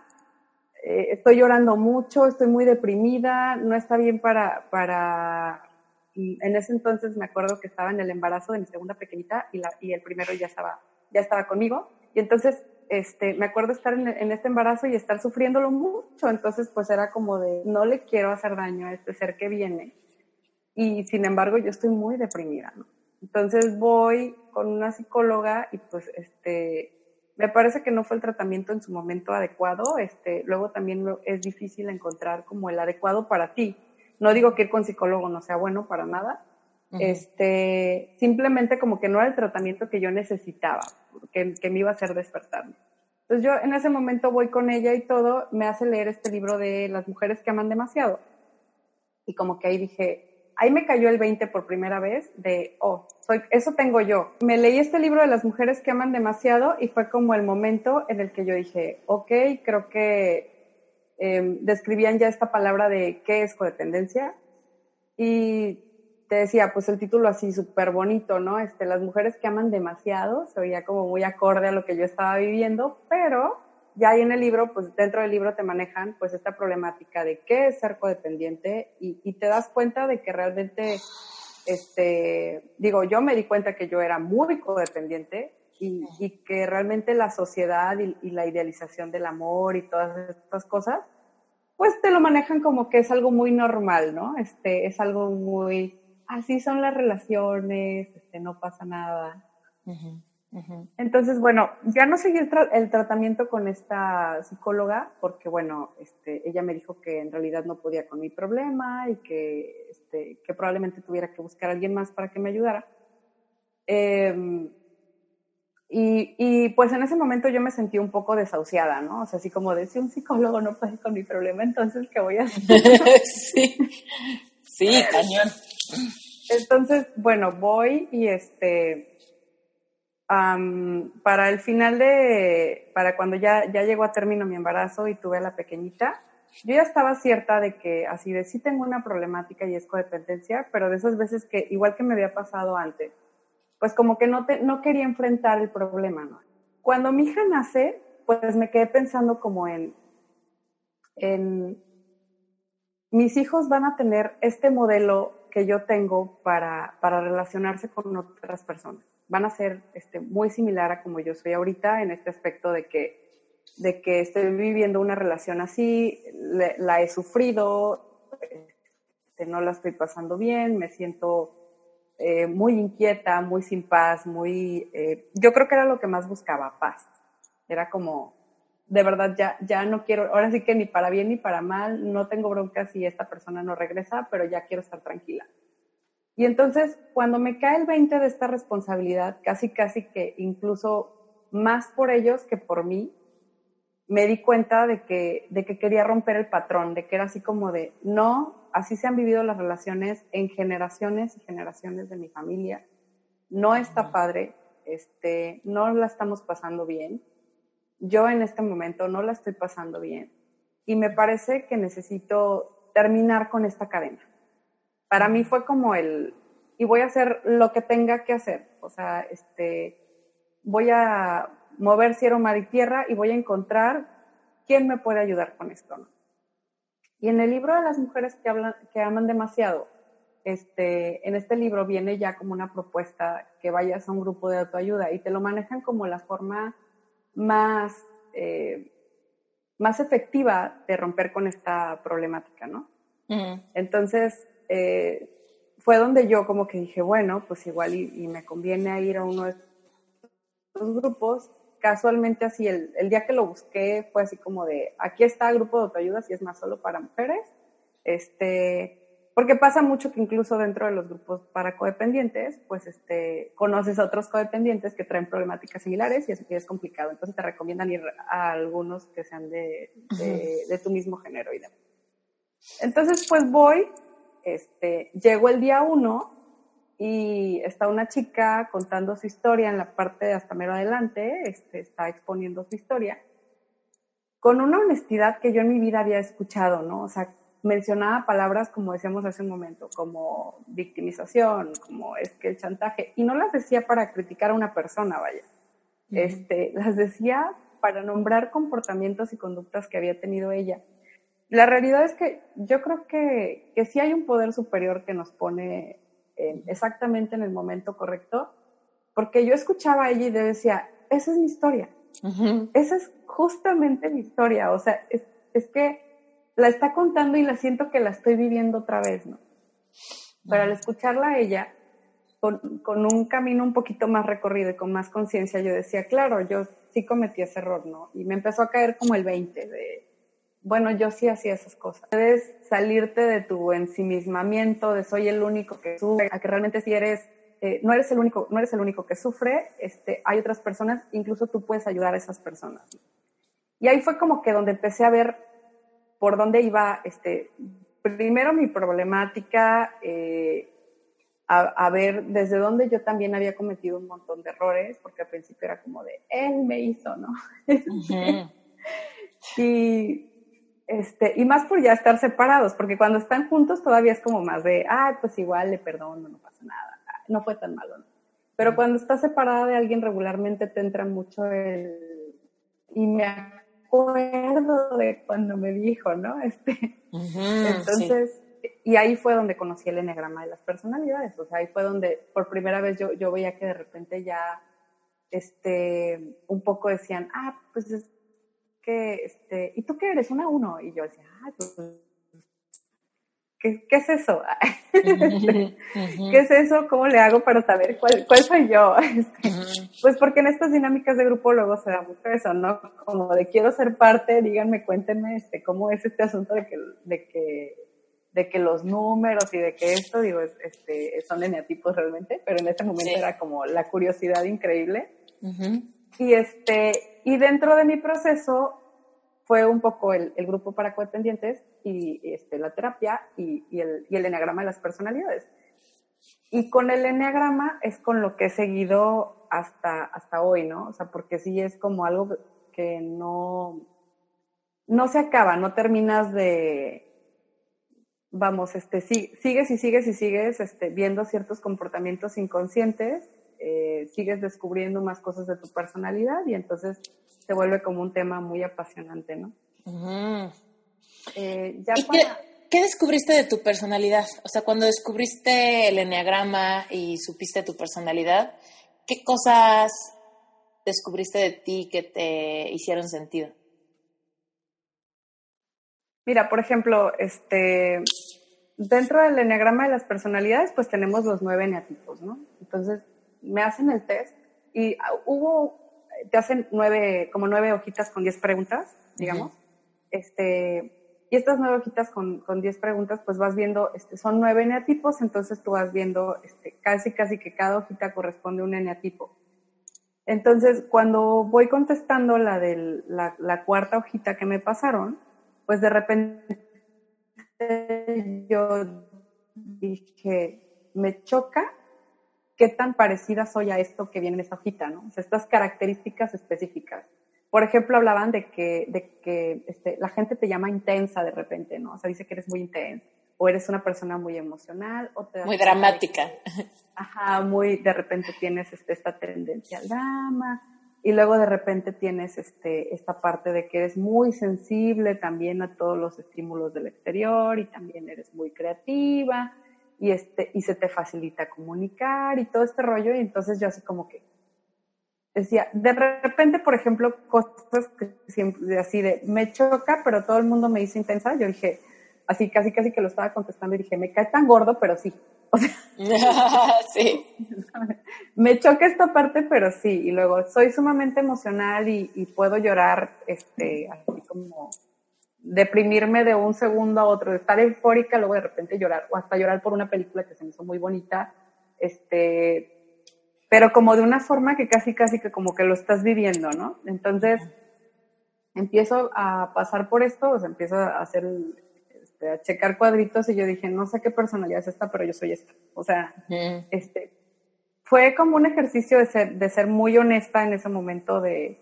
eh, estoy llorando mucho, estoy muy deprimida, no está bien para, para, en ese entonces me acuerdo que estaba en el embarazo de mi segunda pequeñita y, la, y el primero ya estaba ya estaba conmigo. Y entonces, este, me acuerdo estar en, en, este embarazo y estar sufriéndolo mucho. Entonces, pues era como de, no le quiero hacer daño a este ser que viene. Y sin embargo, yo estoy muy deprimida, ¿no? Entonces voy con una psicóloga y pues, este, me parece que no fue el tratamiento en su momento adecuado. Este, luego también es difícil encontrar como el adecuado para ti. No digo que ir con psicólogo no sea bueno para nada, este, simplemente como que no era el tratamiento que yo necesitaba, que, que me iba a hacer despertarme. Entonces yo en ese momento voy con ella y todo, me hace leer este libro de Las mujeres que aman demasiado. Y como que ahí dije, ahí me cayó el 20 por primera vez de, oh, eso tengo yo. Me leí este libro de Las mujeres que aman demasiado y fue como el momento en el que yo dije, ok, creo que eh, describían ya esta palabra de qué es codependencia. Y te decía, pues el título así súper bonito, ¿no? Este, las mujeres que aman demasiado, se oía como muy acorde a lo que yo estaba viviendo, pero ya ahí en el libro, pues dentro del libro te manejan pues esta problemática de qué es ser codependiente y, y te das cuenta de que realmente, este, digo, yo me di cuenta que yo era muy codependiente y, y que realmente la sociedad y, y la idealización del amor y todas estas cosas, pues te lo manejan como que es algo muy normal, ¿no? Este, es algo muy, así son las relaciones, este, no pasa nada. Entonces, bueno, ya no seguí el, tratamiento con esta psicóloga porque, bueno, este, ella me dijo que en realidad no podía con mi problema y que, este, que probablemente tuviera que buscar a alguien más para que me ayudara. Em, y, y, pues en ese momento yo me sentí un poco desahuciada, ¿no? O sea, así como de si un psicólogo no puede con mi problema, entonces, ¿qué voy a hacer? [laughs] sí, sí, cañón. Entonces, bueno, voy y este, para el final de, para cuando ya, ya llegó a término mi embarazo y tuve a la pequeñita, yo ya estaba cierta de que así de sí tengo una problemática y es codependencia, pero de esas veces que, igual que me había pasado antes, pues como que no, te, no quería enfrentar el problema. Cuando mi hija nace, pues me quedé pensando como en, en mis hijos van a tener este modelo que yo tengo para, para relacionarse con otras personas. Van a ser este, muy similar a como yo soy ahorita en este aspecto de que, de que estoy viviendo una relación así, la he sufrido, este, no la estoy pasando bien, me siento eh, muy inquieta, muy sin paz, muy... Eh, yo creo que era lo que más buscaba, paz. Era como, de verdad ya, ya no quiero, ahora sí que ni para bien ni para mal, no tengo bronca si esta persona no regresa, pero ya quiero estar tranquila. Y entonces, cuando me cae el 20 de esta responsabilidad, casi, casi que incluso más por ellos que por mí, me di cuenta de que, de que quería romper el patrón, de que era así como de, no, así se han vivido las relaciones en generaciones y generaciones de mi familia, no está padre, este, no la estamos pasando bien. Yo en este momento no la estoy pasando bien. Y me parece que necesito terminar con esta cadena. Para mí fue como el, y voy a hacer lo que tenga que hacer, o sea, este, voy a mover cielo, mar y tierra y voy a encontrar quién me puede ayudar con esto. ¿no? Y en el libro de las mujeres que, hablan, que aman demasiado, este, en este libro viene ya como una propuesta que vayas a un grupo de autoayuda y te lo manejan como la forma más, eh, más efectiva de romper con esta problemática, ¿no? Entonces, eh, fue donde yo como que dije, bueno, pues igual y, me conviene ir a uno de estos grupos. Casualmente así, el, el, día que lo busqué fue así como de, aquí está el grupo de autoayuda, si es más solo para mujeres. Este, porque pasa mucho que incluso dentro de los grupos para codependientes, pues este, conoces a otros codependientes que traen problemáticas similares y eso es complicado. Entonces te recomiendan ir a algunos que sean de, de, tu mismo género y demás. Entonces, pues voy, este, llego el día uno y está una chica contando su historia en la parte de hasta mero adelante, este, está exponiendo su historia con una honestidad que yo en mi vida había escuchado, ¿no? O sea, mencionaba palabras, como decíamos hace un momento, como victimización, como es que el chantaje, y no las decía para criticar a una persona, vaya. Este, las decía para nombrar comportamientos y conductas que había tenido ella. La realidad es que yo creo que, que sí hay un poder superior que nos pone exactamente en el momento correcto, porque yo escuchaba a ella y decía, esa es mi historia, esa es justamente mi historia, o sea, es, es que la está contando y la siento que la estoy viviendo otra vez, ¿no? Pero al escucharla a ella, con, con, un camino un poquito más recorrido y con más conciencia, yo decía, claro, yo sí cometí ese error, ¿no? Y me empezó a caer como el 20 de, bueno, yo sí hacía esas cosas. Puedes salirte de tu ensimismamiento, de soy el único que sufre, a que realmente si eres, eh, no eres el único, no eres el único que sufre, este, hay otras personas, incluso tú puedes ayudar a esas personas. Y ahí fue como que donde empecé a ver por dónde iba, este, primero mi problemática, eh, a, ver desde dónde yo también había cometido un montón de errores, porque al principio era como de, él me hizo, ¿no? [laughs] y, este, y más por ya estar separados, porque cuando están juntos todavía es como más de, ah, pues igual le perdono, no pasa nada, no fue tan malo, ¿no? Pero cuando estás separada de alguien regularmente te entra mucho el, y me acuerdo de cuando me dijo, ¿no? [laughs] Este, entonces, y ahí fue donde conocí el enneagrama de las personalidades, o sea, ahí fue donde por primera vez yo, yo veía que de repente ya, este, un poco decían, ah, pues es que, este, ¿y tú qué eres? Una uno. Y yo decía, ah, pues ¿qué, es eso? [laughs] ¿Qué es eso? ¿Cómo le hago para saber cuál, cuál soy yo? [laughs] Este, pues porque en estas dinámicas de grupo luego se da mucho eso, ¿no? Como de quiero ser parte, díganme, cuéntenme este, cómo es este asunto de que, de que, de que los números y de que esto, digo, este, son eneatipos realmente, pero en ese momento era como la curiosidad increíble. Y este, y dentro de mi proceso fue un poco el, el grupo para codependientes y este, la terapia y, y, el, y el enneagrama de las personalidades. Y con el enneagrama es con lo que he seguido hasta, hasta hoy, ¿no? O sea, porque sí es como algo que no, no se acaba, no terminas de, vamos, este, sigues y sigues y sigues este, viendo ciertos comportamientos inconscientes, eh, sigues descubriendo más cosas de tu personalidad y entonces se vuelve como un tema muy apasionante, ¿no? Eh, qué, descubriste de tu personalidad? O sea, cuando descubriste el enneagrama y supiste tu personalidad, ¿qué cosas descubriste de ti que te hicieron sentido? Mira, por ejemplo, este, dentro del enneagrama de las personalidades, pues tenemos los nueve eneatipos, ¿no? Entonces, me hacen el test y ah, hubo te hacen nueve, como nueve hojitas con diez preguntas, digamos. Este, y estas nueve hojitas con, con diez preguntas, pues vas viendo, este, son nueve eneatipos, entonces tú vas viendo, este, casi, casi que cada hojita corresponde a un eneatipo. Entonces, cuando voy contestando la de la, la cuarta hojita que me pasaron, pues de repente yo dije, me choca qué tan parecida soy a esto que viene en esta hojita, ¿no? O sea, estas características específicas. Por ejemplo, hablaban de que, de que este, la gente te llama intensa de repente, ¿no? O sea, dice que eres muy intensa, o eres una persona muy emocional, o te Muy dramática. ajá, muy, de repente tienes este, esta tendencia al drama, y luego de repente tienes este, esta parte de que eres muy sensible también a todos los estímulos del exterior, y también eres muy creativa, y, este, y se te facilita comunicar y todo este rollo. Y entonces yo así como que decía, de repente, por ejemplo, cosas que siempre, así de, me choca, pero todo el mundo me dice intensa. Yo dije, así casi casi que lo estaba contestando y dije, me cae tan gordo, pero sí. O sea, [laughs] sí. [laughs] me choca esta parte, pero sí. Y luego soy sumamente emocional y, puedo llorar, este, así como deprimirme de un segundo a otro, de estar eufórica, luego de repente llorar, o hasta llorar por una película que se me hizo muy bonita, este, pero como de una forma que casi, casi que como que lo estás viviendo, ¿no? Entonces, empiezo a pasar por esto, o sea, empiezo a hacer este, a checar cuadritos y yo dije, no sé qué personalidad es esta, pero yo soy esta. O sea, este, fue como un ejercicio de ser, de ser muy honesta en ese momento de,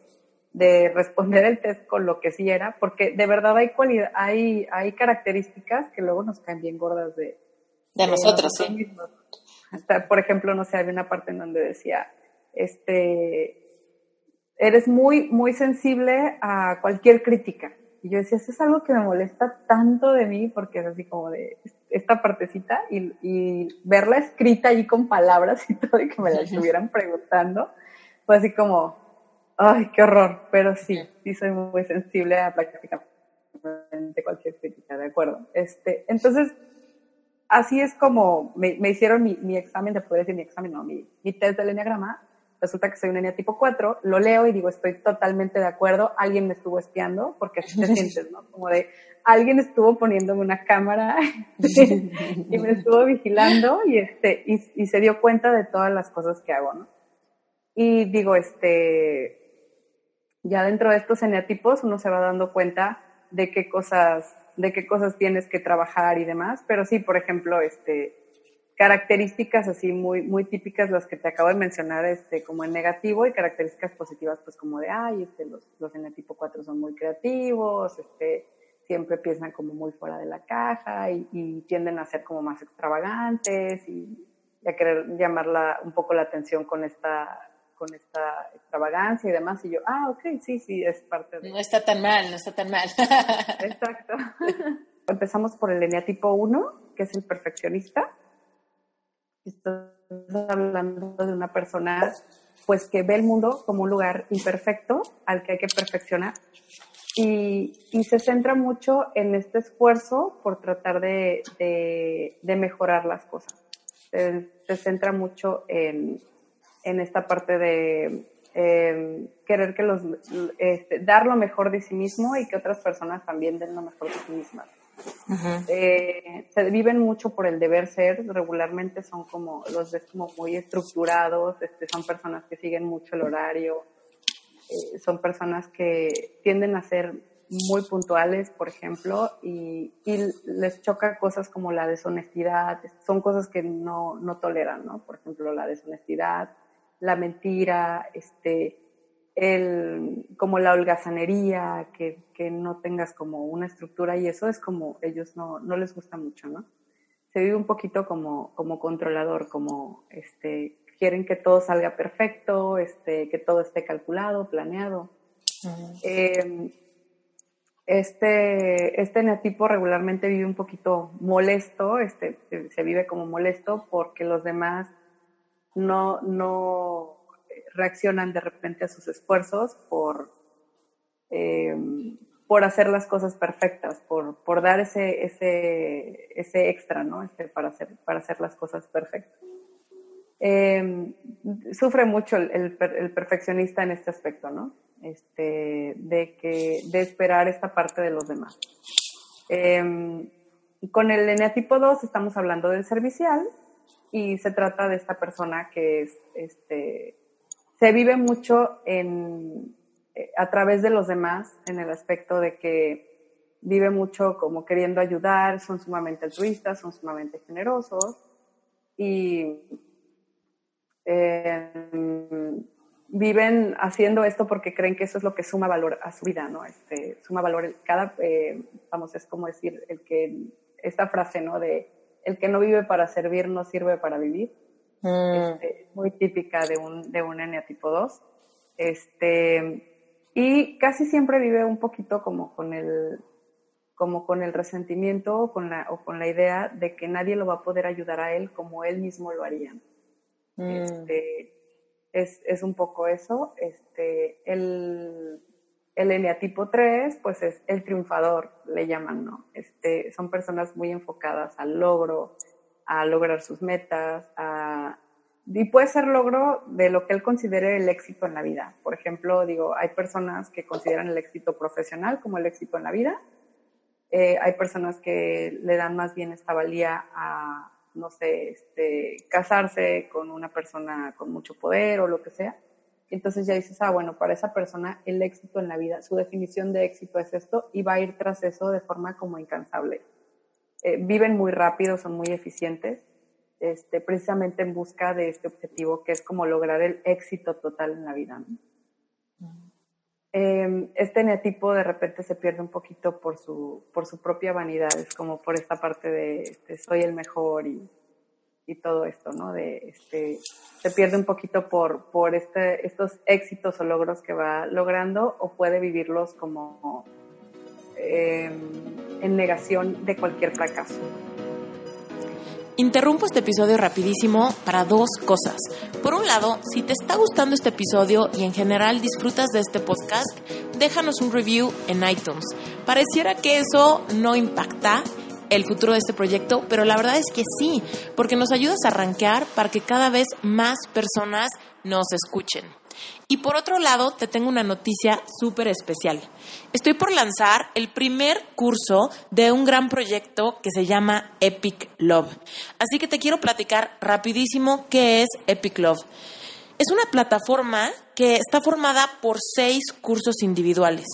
de responder el test con lo que sí era, porque de verdad hay cualidad, hay, hay características que luego nos caen bien gordas de, de, nosotros, sí. Hasta, por ejemplo, no sé, había una parte en donde decía, este, eres muy, muy sensible a cualquier crítica. Y yo decía, eso es algo que me molesta tanto de mí, porque es así como de esta partecita y, verla escrita allí con palabras y todo, y que me la estuvieran preguntando, fue así como, ay, qué horror. Pero sí, sí soy muy sensible a prácticamente cualquier crítica, ¿de acuerdo? Este, entonces, así es como me, hicieron mi, mi, examen, de poder decir mi examen, no, mi, mi test del enneagrama, resulta que soy una niña tipo 4, lo leo y digo, estoy totalmente de acuerdo, alguien me estuvo espiando, porque así te [laughs] sientes, ¿no? Como de, alguien estuvo poniéndome una cámara [laughs] y me estuvo vigilando y, este, y, se dio cuenta de todas las cosas que hago, ¿no? Y digo, este, ya dentro de estos eneatipos uno se va dando cuenta de qué cosas, de qué cosas tienes que trabajar y demás, pero sí, por ejemplo, este, características así muy, muy típicas las que te acabo de mencionar, este, como en negativo y características positivas, pues como de, ay, este, los, los en el tipo 4 son muy creativos, este, siempre piensan como muy fuera de la caja y, tienden a ser como más extravagantes y, a querer llamar la, un poco la atención con esta, con esta extravagancia y demás. Y yo, ah, ok, sí, sí, es parte de... No está tan mal, no está tan mal. [laughs] Exacto. [laughs] Empezamos por el eneatipo 1, que es el perfeccionista estás hablando de una persona pues que ve el mundo como un lugar imperfecto al que hay que perfeccionar y, se centra mucho en este esfuerzo por tratar de, mejorar las cosas. Se, centra mucho en, esta parte de em, querer que los, este, dar lo mejor de sí mismo y que otras personas también den lo mejor de sí mismas. Eh, se viven mucho por el deber ser, regularmente son como, los ves como muy estructurados, este, son personas que siguen mucho el horario, eh, son personas que tienden a ser muy puntuales, por ejemplo, y, les choca cosas como la deshonestidad, son cosas que no, no toleran, ¿no? Por ejemplo, la deshonestidad, la mentira, este, el, como la holgazanería, que, que, no tengas como una estructura y eso es como ellos no, no les gusta mucho, ¿no? Se vive un poquito como, como controlador, como este, quieren que todo salga perfecto, este, que todo esté calculado, planeado. Eh, este, este neotipo regularmente vive un poquito molesto, este, se vive como molesto porque los demás no, no, reaccionan de repente a sus esfuerzos por, eh, por hacer las cosas perfectas, por, por dar ese, ese, ese extra, ¿no? Este, para, hacer, para hacer las cosas perfectas. Eh, sufre mucho el, perfeccionista en este aspecto, ¿no? Este, de, que, de esperar esta parte de los demás. Eh, con el eneatipo 2 estamos hablando del servicial y se trata de esta persona que es este, se vive mucho en, eh, a través de los demás, en el aspecto de que vive mucho como queriendo ayudar, son sumamente altruistas, son sumamente generosos y em, viven haciendo esto porque creen que eso es lo que suma valor a su vida, ¿no? Este, suma valor, cada, eh, vamos, es como decir, el que, esta frase, ¿no? De, el que no vive para servir no sirve para vivir. Mm. Este, muy típica de un, de un eneatipo 2. Este, y casi siempre vive un poquito como con el, como con el resentimiento o con, la, o con la idea de que nadie lo va a poder ayudar a él como él mismo lo haría. Mm. Este, es, es, un poco eso. Este, el, El eneatipo 3, pues es el triunfador, le llaman, ¿no? Este, son personas muy enfocadas al logro, a lograr sus metas, a y puede ser logro de lo que él considere el éxito en la vida. Por ejemplo, digo, hay personas que consideran el éxito profesional como el éxito en la vida. Eh, hay personas que le dan más bien esta valía a, no sé, este, casarse con una persona con mucho poder o lo que sea. Entonces ya dices, ah, bueno, para esa persona el éxito en la vida, su definición de éxito es esto y va a ir tras eso de forma como incansable. Eh, viven muy rápido, son muy eficientes este, precisamente en busca de este objetivo que es como lograr el éxito total en la vida. Em, este neatipo de repente se pierde un poquito por su, por su propia vanidad, es como por esta parte de este, soy el mejor y, y, todo esto, ¿no? De, este, se pierde un poquito por, por este, estos éxitos o logros que va logrando o puede vivirlos como em, en negación de cualquier fracaso. Interrumpo este episodio rapidísimo para dos cosas. Por un lado, si te está gustando este episodio y en general disfrutas de este podcast, déjanos un review en iTunes. Pareciera que eso no impacta el futuro de este proyecto, pero la verdad es que sí, porque nos ayudas a arranquear para que cada vez más personas nos escuchen. Y por otro lado, te tengo una noticia súper especial. Estoy por lanzar el primer curso de un gran proyecto que se llama Epic Love. Así que te quiero platicar rapidísimo qué es Epic Love. Es una plataforma que está formada por seis cursos individuales.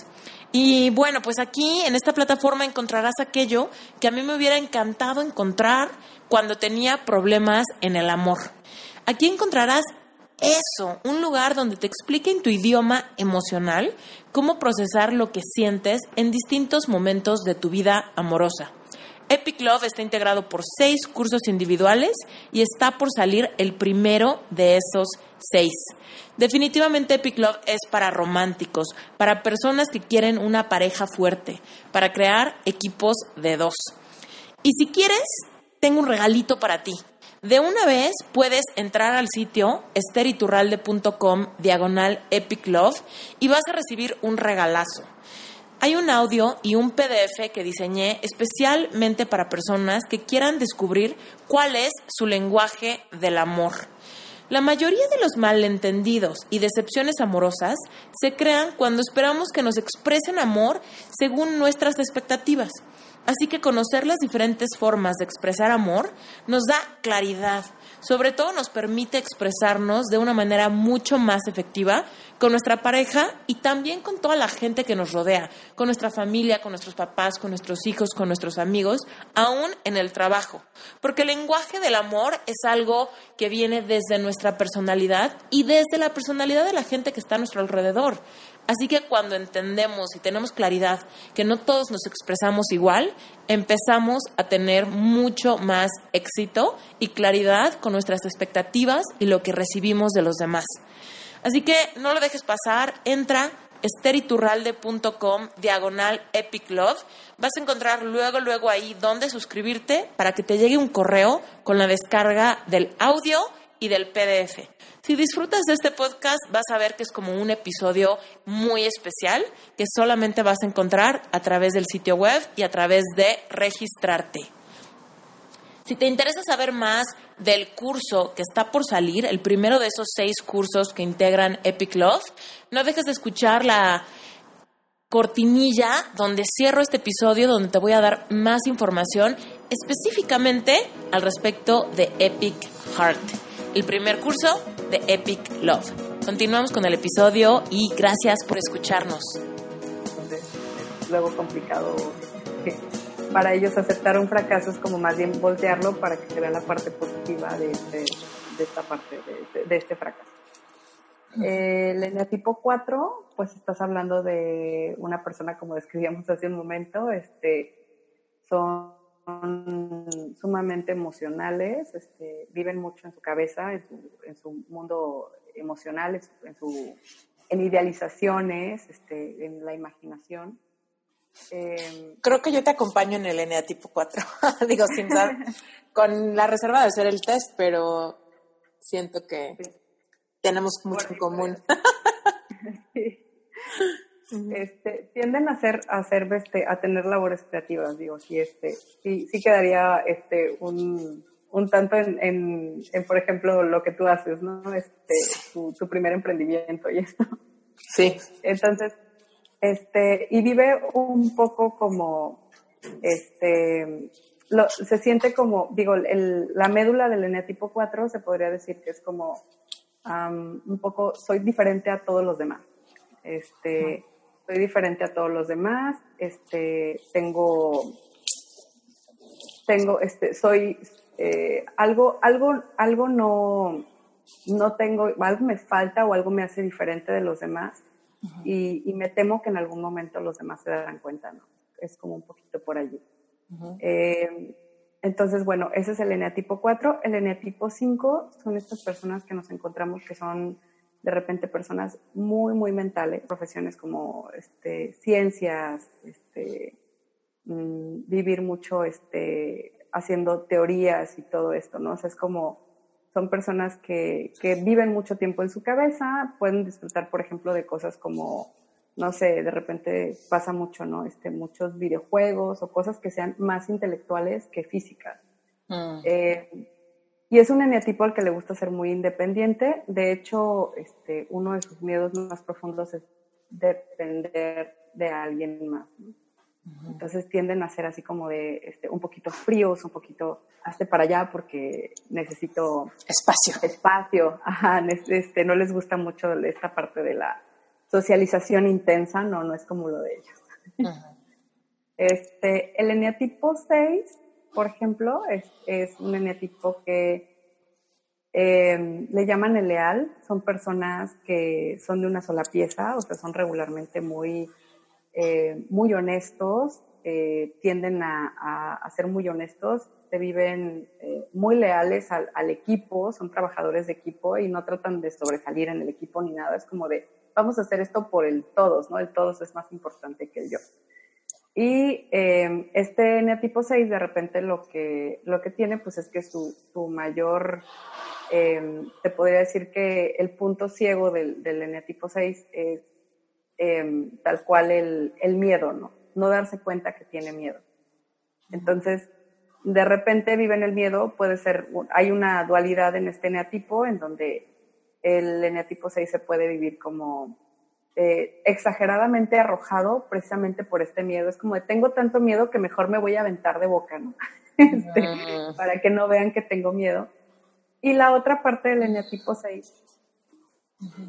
Y bueno, pues aquí en esta plataforma encontrarás aquello que a mí me hubiera encantado encontrar cuando tenía problemas en el amor. Aquí encontrarás eso, un lugar donde te explique en tu idioma emocional cómo procesar lo que sientes en distintos momentos de tu vida amorosa. Epic Love está integrado por seis cursos individuales y está por salir el primero de esos seis. Definitivamente Epic Love es para románticos, para personas que quieren una pareja fuerte, para crear equipos de dos. Y si quieres, tengo un regalito para ti. De una vez puedes entrar al sitio esteriturralde.com diagonal Epic Love y vas a recibir un regalazo. Hay un audio y un PDF que diseñé especialmente para personas que quieran descubrir cuál es su lenguaje del amor. La mayoría de los malentendidos y decepciones amorosas se crean cuando esperamos que nos expresen amor según nuestras expectativas. Así que conocer las diferentes formas de expresar amor nos da claridad. Sobre todo nos permite expresarnos de una manera mucho más efectiva con nuestra pareja y también con toda la gente que nos rodea, con nuestra familia, con nuestros papás, con nuestros hijos, con nuestros amigos, aún en el trabajo. Porque el lenguaje del amor es algo que viene desde nuestra personalidad y desde la personalidad de la gente que está a nuestro alrededor. Así que cuando entendemos y tenemos claridad que no todos nos expresamos igual, empezamos a tener mucho más éxito y claridad con nuestras expectativas y lo que recibimos de los demás. Así que no lo dejes pasar, entra esteriturralde.com diagonal epic love. Vas a encontrar luego, luego ahí donde suscribirte para que te llegue un correo con la descarga del audio y del PDF. Si disfrutas de este podcast, vas a ver que es como un episodio muy especial que solamente vas a encontrar a través del sitio web y a través de registrarte. Si te interesa saber más del curso que está por salir, el primero de esos seis cursos que integran Epic Love, no dejes de escuchar la cortinilla donde cierro este episodio, donde te voy a dar más información específicamente al respecto de Epic Heart el primer curso de Epic Love. Continuamos con el episodio y gracias por escucharnos. luego complicado para ellos aceptar un fracaso es como más bien voltearlo para que se vea la parte positiva de, este, de esta parte, de, este fracaso. el eneatipo 4, pues estás hablando de una persona como describíamos hace un momento, este, son son sumamente emocionales, este, viven mucho en su cabeza, en su, en su mundo emocional, en, su, en idealizaciones, este, en la imaginación. Em, Creo que yo te acompaño en el ENEA tipo 4, [laughs] digo, sin saber, [laughs] con la reserva de hacer el test, pero siento que tenemos mucho en común. [laughs] este, tienden a hacer, a hacer, este, a tener labores creativas, digo, sí, este, sí, sí quedaría, este, un, un tanto en, en, por ejemplo, lo que tú haces, ¿no? Este, tu, tu primer emprendimiento y esto. Sí. Entonces, este, y vive un poco como, este, se siente como, digo, el, la médula del eneatipo 4 se podría decir que es como un poco, soy diferente a todos los demás. Este, soy diferente a todos los demás, este, tengo, tengo, este, soy, eh, algo, algo, algo no, no tengo, algo me falta o algo me hace diferente de los demás y, me temo que en algún momento los demás se darán cuenta, ¿no? Es como un poquito por allí. Eh, entonces, bueno, ese es el eneatipo 4. El eneatipo 5 son estas personas que nos encontramos que son de repente personas muy, muy mentales, profesiones como este, ciencias, este, mm, vivir mucho este, haciendo teorías y todo esto, ¿no? O sea, es como, son personas que, que viven mucho tiempo en su cabeza, pueden disfrutar, por ejemplo, de cosas como no sé, de repente pasa mucho, ¿no? Este, muchos videojuegos o cosas que sean más intelectuales que físicas. Mm. Eh, y es un eneatipo al que le gusta ser muy independiente. De hecho, este, uno de sus miedos más profundos es depender de alguien más. Entonces tienden a ser así como de este, un poquito fríos, un poquito hazte para allá porque necesito espacio. Espacio. Ajá, este, no les gusta mucho esta parte de la socialización intensa, no, no es como lo de ellos. Este, el eneatipo 6, por ejemplo, es, es un eneatipo que em, le llaman el leal, son personas que son de una sola pieza, o sea, son regularmente muy, eh, muy honestos, eh, tienden a, a, ser muy honestos, se viven eh, muy leales al, al, equipo, son trabajadores de equipo y no tratan de sobresalir en el equipo ni nada, es como de, vamos a hacer esto por el todos, ¿no? El todos es más importante que el yo. Y eh, este neatipo 6 de repente lo que, lo que tiene pues es que su, su mayor, eh, te podría decir que el punto ciego del, del eneatipo 6 es eh, tal cual el, el miedo, ¿no? No darse cuenta que tiene miedo. Entonces, de repente vive en el miedo, puede ser, hay una dualidad en este eneatipo en donde el eneatipo 6 se puede vivir como eh, exageradamente arrojado precisamente por este miedo. Es como de tengo tanto miedo que mejor me voy a aventar de boca, ¿no? [laughs] Este, mm. Para que no vean que tengo miedo. Y la otra parte del eneatipo 6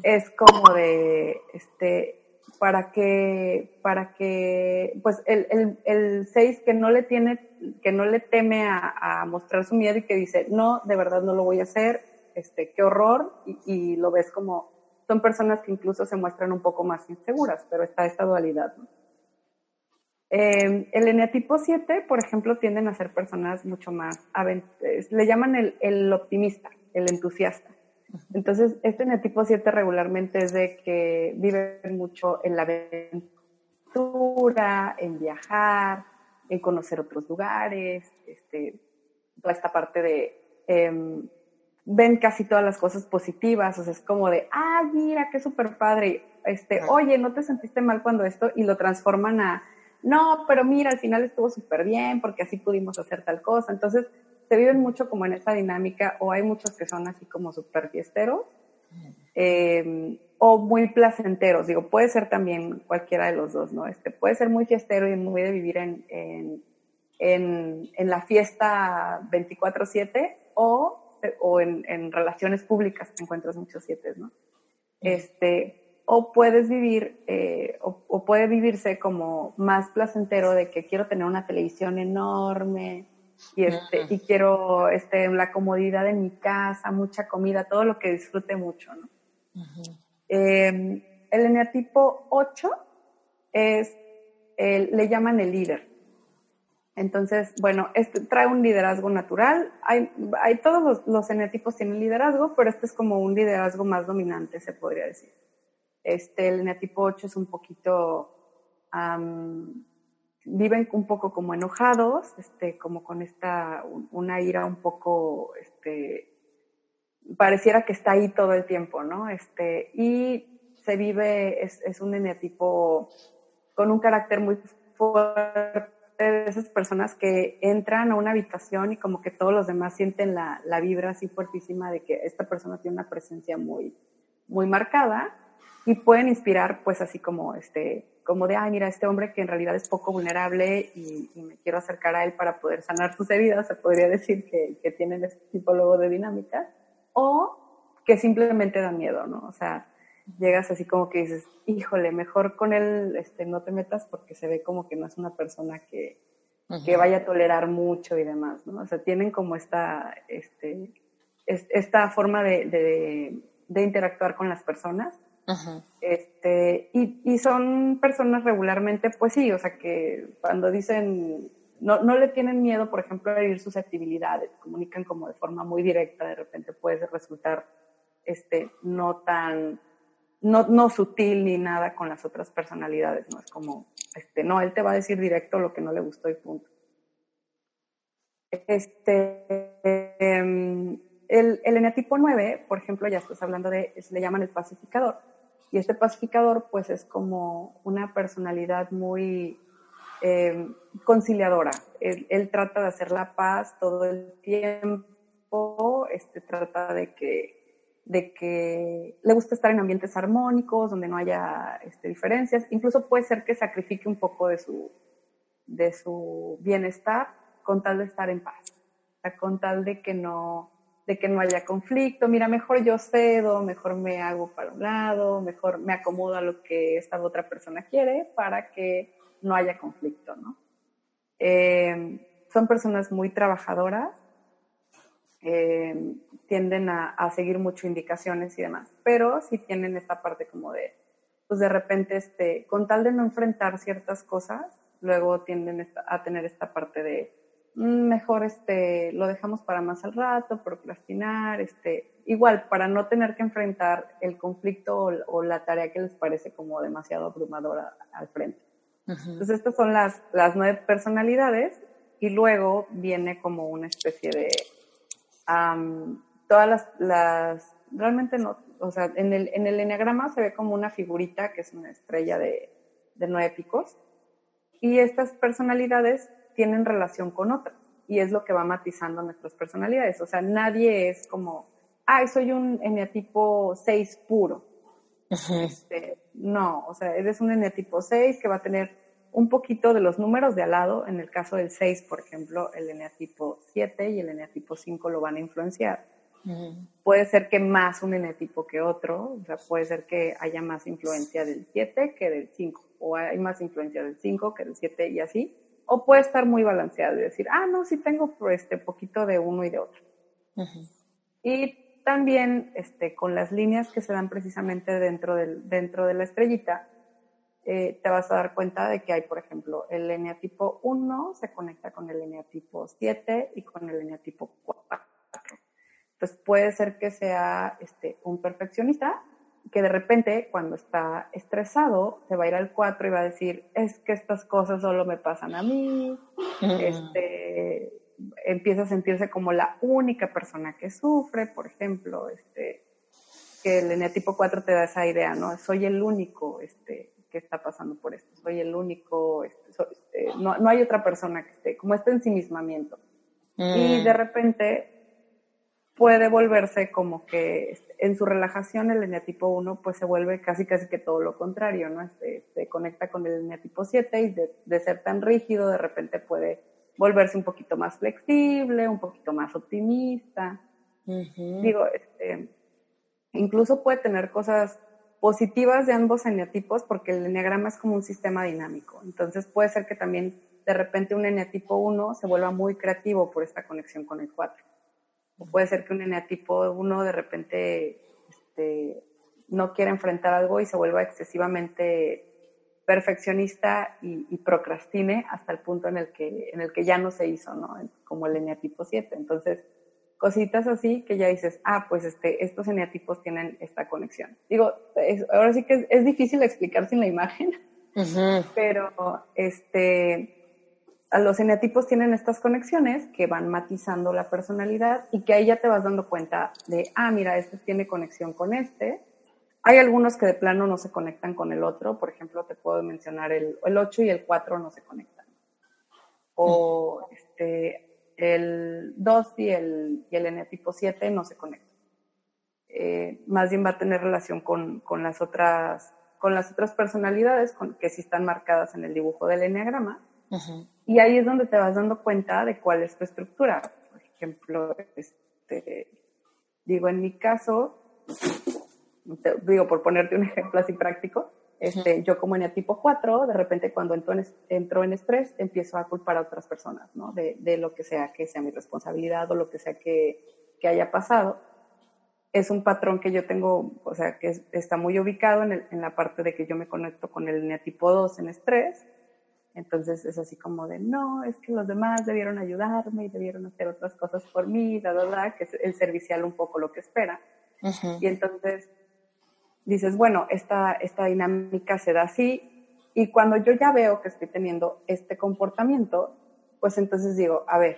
es como de, este, para que, para que, pues el, el, el 6 que no le tiene, que no le teme a, a, mostrar su miedo y que dice, no, de verdad no lo voy a hacer, este, qué horror, y, lo ves como, son personas que incluso se muestran un poco más inseguras, pero está esta dualidad, em, el eneatipo 7, por ejemplo, tienden a ser personas mucho más, le llaman el, optimista, el entusiasta. Entonces, este eneatipo 7 regularmente es de que viven mucho en la aventura, en viajar, en conocer otros lugares, este, toda esta parte de em, ven casi todas las cosas positivas, o sea, es como de, ah, mira, qué súper padre, este, oye, ¿no te sentiste mal cuando esto? Y lo transforman a, no, pero mira, al final estuvo súper bien porque así pudimos hacer tal cosa. Entonces, se viven mucho como en esa dinámica, o hay muchos que son así como súper fiesteros, em, o muy placenteros, digo, puede ser también cualquiera de los dos, ¿no? Este, puede ser muy fiestero y muy de vivir en, en, en, en la fiesta 24/7, o o en, en relaciones públicas te encuentras muchos siete, ¿no? Este, o puedes vivir, eh, o, puede vivirse como más placentero de que quiero tener una televisión enorme y, este, y quiero este, la comodidad de mi casa, mucha comida, todo lo que disfrute mucho, ¿no? Em, el eneatipo 8 es, le llaman el líder. Entonces, bueno, este trae un liderazgo natural. Hay, hay todos los, los eneatipos tienen liderazgo, pero este es como un liderazgo más dominante, se podría decir. Este, el eneatipo 8 es un poquito, viven un poco como enojados, este, como con esta, una ira un poco, este, pareciera que está ahí todo el tiempo, ¿no? Este, y se vive, es, es un eneatipo con un carácter muy fuerte esas personas que entran a una habitación y como que todos los demás sienten la, la vibra así fuertísima de que esta persona tiene una presencia muy, muy marcada y pueden inspirar pues así como este como de ay mira este hombre que en realidad es poco vulnerable y, me quiero acercar a él para poder sanar sus heridas se podría decir que, que tienen este tipo de dinámica o que simplemente da miedo no o sea llegas así como que dices, híjole, mejor con él este, no te metas porque se ve como que no es una persona que, que vaya a tolerar mucho y demás, ¿no? O sea, tienen como esta, este, esta forma de, de, de, interactuar con las personas. Este, y, y, son personas regularmente, pues sí, o sea, que cuando dicen, no, no le tienen miedo, por ejemplo, a herir susceptibilidades, comunican como de forma muy directa, de repente puede resultar este, no tan no, no sutil ni nada con las otras personalidades, ¿no? Es como, este, no, él te va a decir directo lo que no le gustó y punto. Este, em, el, el eneatipo 9, por ejemplo, ya estás hablando de, se le llaman el pacificador. Y este pacificador, pues es como una personalidad muy em, conciliadora. Él, él, trata de hacer la paz todo el tiempo, este, trata de que de que le gusta estar en ambientes armónicos, donde no haya este, diferencias. Incluso puede ser que sacrifique un poco de su, de su bienestar con tal de estar en paz, con tal de que no de que no haya conflicto, mira, mejor yo cedo, mejor me hago para un lado, mejor me acomodo a lo que esta otra persona quiere para que no haya conflicto, ¿no? Eh, son personas muy trabajadoras, eh, tienden a, seguir mucho indicaciones y demás, pero sí tienen esta parte como de, pues de repente, este, con tal de no enfrentar ciertas cosas, luego tienden a tener esta parte de, mm, mejor este, lo dejamos para más al rato, procrastinar, este, igual, para no tener que enfrentar el conflicto o, la tarea que les parece como demasiado abrumadora al frente. Entonces, estas son las, las nueve personalidades y luego viene como una especie de todas las, las, realmente no, o sea, en el, en el enneagrama se ve como una figurita que es una estrella de, de nueve picos y estas personalidades tienen relación con otras y es lo que va matizando nuestras personalidades. O sea, nadie es como, ay, soy un eneatipo 6 puro. Este, no, o sea, eres un eneatipo 6 que va a tener un poquito de los números de al lado, en el caso del 6, por ejemplo, el eneatipo 7 y el eneatipo 5 lo van a influenciar. Puede ser que más un eneatipo que otro, o sea, puede ser que haya más influencia del 7 que del 5, o hay más influencia del 5 que del 7 y así, o puede estar muy balanceado y decir, ah, no, sí tengo este poquito de uno y de otro. Y también este, con las líneas que se dan precisamente dentro, del, dentro de la estrellita, eh, te vas a dar cuenta de que hay, por ejemplo, el eneatipo 1 se conecta con el eneatipo 7 y con el eneatipo 4. Entonces puede ser que sea este, un perfeccionista que de repente cuando está estresado se va a ir al 4 y va a decir, es que estas cosas solo me pasan a mí, [laughs] este, empieza a sentirse como la única persona que sufre, por ejemplo, este, que el eneatipo 4 te da esa idea, ¿no? Soy el único, este, que está pasando por esto. Soy el único, este, este, no, no, hay otra persona que esté, como este ensimismamiento. Y mm. de repente puede volverse como que en su relajación el eneatipo 1 pues se vuelve casi casi que todo lo contrario, ¿no? Este, se conecta con el eneatipo 7 y de, de, ser tan rígido de repente puede volverse un poquito más flexible, un poquito más optimista. Digo, este, incluso puede tener cosas positivas de ambos eneatipos porque el eneagrama es como un sistema dinámico. Entonces puede ser que también de repente un eneatipo 1 se vuelva muy creativo por esta conexión con el 4. O puede ser que un eneatipo 1 de repente este, no quiera enfrentar algo y se vuelva excesivamente perfeccionista y, procrastine hasta el punto en el que en el que ya no se hizo, ¿no? Como el eneatipo 7. Entonces, cositas así que ya dices, ah, pues este, estos eneatipos tienen esta conexión. Digo, ahora sí que es, difícil explicar sin la imagen, pero este, los eneatipos tienen estas conexiones que van matizando la personalidad y que ahí ya te vas dando cuenta de, ah, mira, este tiene conexión con este, hay algunos que de plano no se conectan con el otro, por ejemplo, te puedo mencionar el, el 8 y el 4 no se conectan. O este, el 2 y el, y el N tipo 7 no se conectan. Eh, más bien va a tener relación con, con, las otras con las otras personalidades con, que sí están marcadas en el dibujo del enneagrama. Y ahí es donde te vas dando cuenta de cuál es tu estructura. Por ejemplo, este, digo, en mi caso, digo, por ponerte un ejemplo así práctico, este, yo como tipo 4, de repente cuando entro en, entro en estrés, empiezo a culpar a otras personas, ¿no? De, de, lo que sea que sea mi responsabilidad o lo que sea que, que haya pasado. Es un patrón que yo tengo, o sea, que está muy ubicado en, el, en, la parte de que yo me conecto con el tipo 2 en estrés. Entonces es así como de, no, es que los demás debieron ayudarme y debieron hacer otras cosas por mí, la verdad, que es el servicial un poco lo que espera. Y entonces dices, bueno, esta, esta dinámica se da así y cuando yo ya veo que estoy teniendo este comportamiento, pues entonces digo, a ver,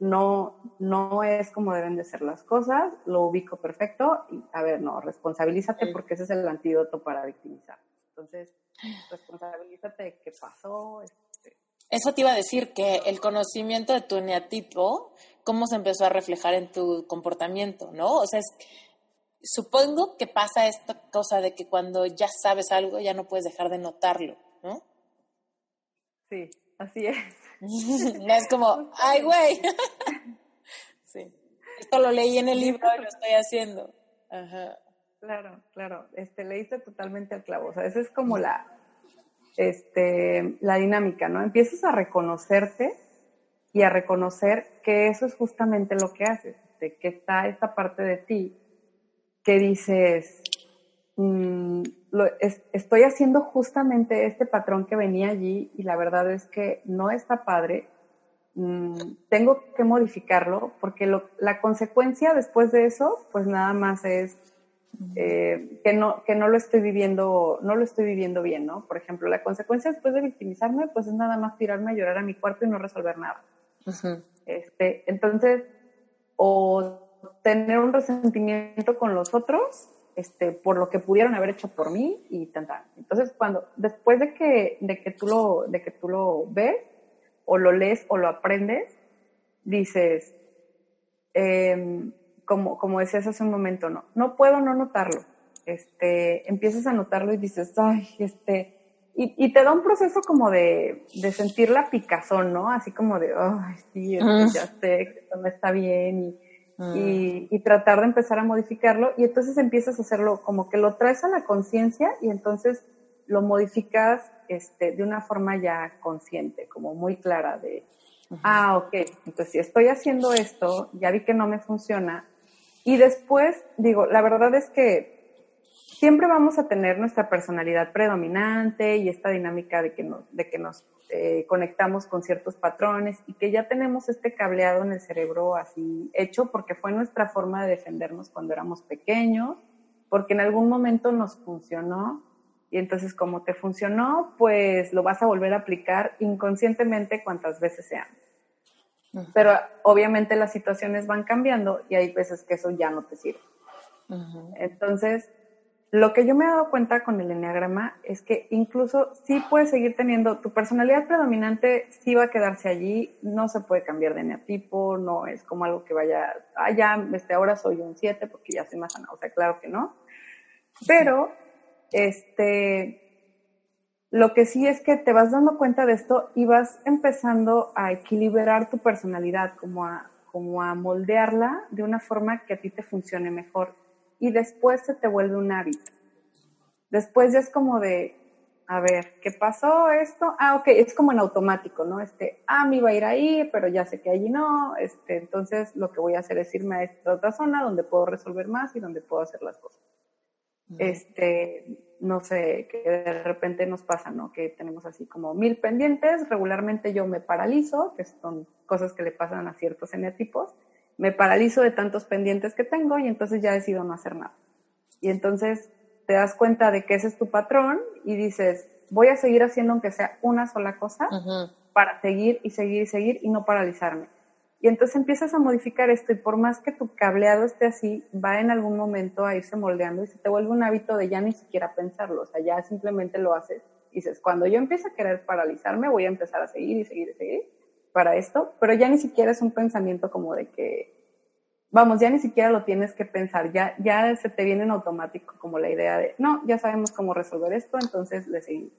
no, no es como deben de ser las cosas, lo ubico perfecto y a ver, no, responsabilízate porque ese es el antídoto para victimizar. Entonces, responsabilízate de qué pasó. Este. Eso te iba a decir que el conocimiento de tu eneatipo, cómo se empezó a reflejar en tu comportamiento, ¿no? O sea, es, supongo que pasa esta cosa de que cuando ya sabes algo ya no puedes dejar de notarlo, ¿no? Sí, así es. [laughs] no es como, ay, güey. [laughs] sí. Esto lo leí en el libro y lo estoy haciendo. Ajá. Claro, claro. Este, leíste totalmente al clavo. O sea, esa es como la, este, la dinámica, ¿no? Empiezas a reconocerte y a reconocer que eso es justamente lo que haces, de que está esta parte de ti que dices, mm, estoy haciendo justamente este patrón que venía allí y la verdad es que no está padre, mm, tengo que modificarlo porque la consecuencia después de eso, pues nada más es eh, que no que no lo estoy viviendo no lo estoy viviendo bien no por ejemplo la consecuencia después de victimizarme pues es nada más tirarme a llorar a mi cuarto y no resolver nada. Este entonces o tener un resentimiento con los otros este, por lo que pudieron haber hecho por mí y tan, Entonces, cuando, después de que, de que tú lo, de que tú lo ves, o lo lees, o lo aprendes, dices, em, como, como decías hace un momento, no, no puedo no notarlo. Este, empiezas a notarlo y dices, ay, este, y, y te da un proceso como de, de sentir la picazón, ¿no? Así como de, ay, sí, ya sé esto no está bien y, Ah. y, tratar de empezar a modificarlo y entonces empiezas a hacerlo como que lo traes a la conciencia y entonces lo modificas este, de una forma ya consciente, como muy clara de, ah, ok, entonces si estoy haciendo esto, ya vi que no me funciona y después digo, la verdad es que siempre vamos a tener nuestra personalidad predominante y esta dinámica de que, de que nos eh, conectamos con ciertos patrones y que ya tenemos este cableado en el cerebro así hecho porque fue nuestra forma de defendernos cuando éramos pequeños, porque en algún momento nos funcionó y entonces como te funcionó, pues lo vas a volver a aplicar inconscientemente cuantas veces sean. Pero obviamente las situaciones van cambiando y hay veces que eso ya no te sirve. Entonces, lo que yo me he dado cuenta con el enneagrama es que incluso sí puedes seguir teniendo, tu personalidad predominante sí va a quedarse allí, no se puede cambiar de eneatipo, no es como algo que vaya, ah, ya, este, ahora soy un 7 porque ya soy más sana, o sea, claro que no. Pero, este, lo que sí es que te vas dando cuenta de esto y vas empezando a equilibrar tu personalidad, como a, como a moldearla de una forma que a ti te funcione mejor y después se te vuelve un hábito. Después ya es como de, a ver, ¿qué pasó esto? Ah, ok, es como en automático, ¿no? Este, ah, me iba a ir ahí, pero ya sé que allí no, este, entonces lo que voy a hacer es irme a esta otra zona donde puedo resolver más y donde puedo hacer las cosas. Este, no sé, que de repente nos pasa, ¿no? Que tenemos así como mil pendientes, regularmente yo me paralizo, que son cosas que le pasan a ciertos eneatipos, me paralizo de tantos pendientes que tengo y entonces ya decido no hacer nada. Y entonces te das cuenta de que ese es tu patrón y dices, voy a seguir haciendo aunque sea una sola cosa para seguir y seguir y seguir y no paralizarme. Y entonces empiezas a modificar esto y por más que tu cableado esté así, va en algún momento a irse moldeando y se te vuelve un hábito de ya ni siquiera pensarlo, o sea, ya simplemente lo haces. Y dices, cuando yo empiezo a querer paralizarme, voy a empezar a seguir y seguir y seguir para esto, pero ya ni siquiera es un pensamiento como de que, vamos, ya ni siquiera lo tienes que pensar, ya, ya se te viene en automático como la idea de, no, ya sabemos cómo resolver esto, entonces le seguimos.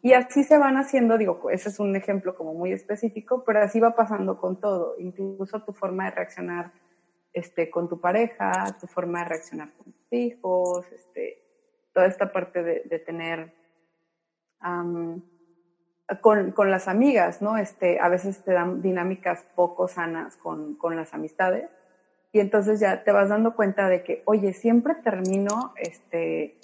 Y así se van haciendo, digo, ese es un ejemplo como muy específico, pero así va pasando con todo, incluso tu forma de reaccionar este, con tu pareja, tu forma de reaccionar con tus hijos, este, toda esta parte de, tener con, con, las amigas, ¿no? Este, a veces te dan dinámicas poco sanas con, con las amistades y entonces ya te vas dando cuenta de que, oye, siempre termino este,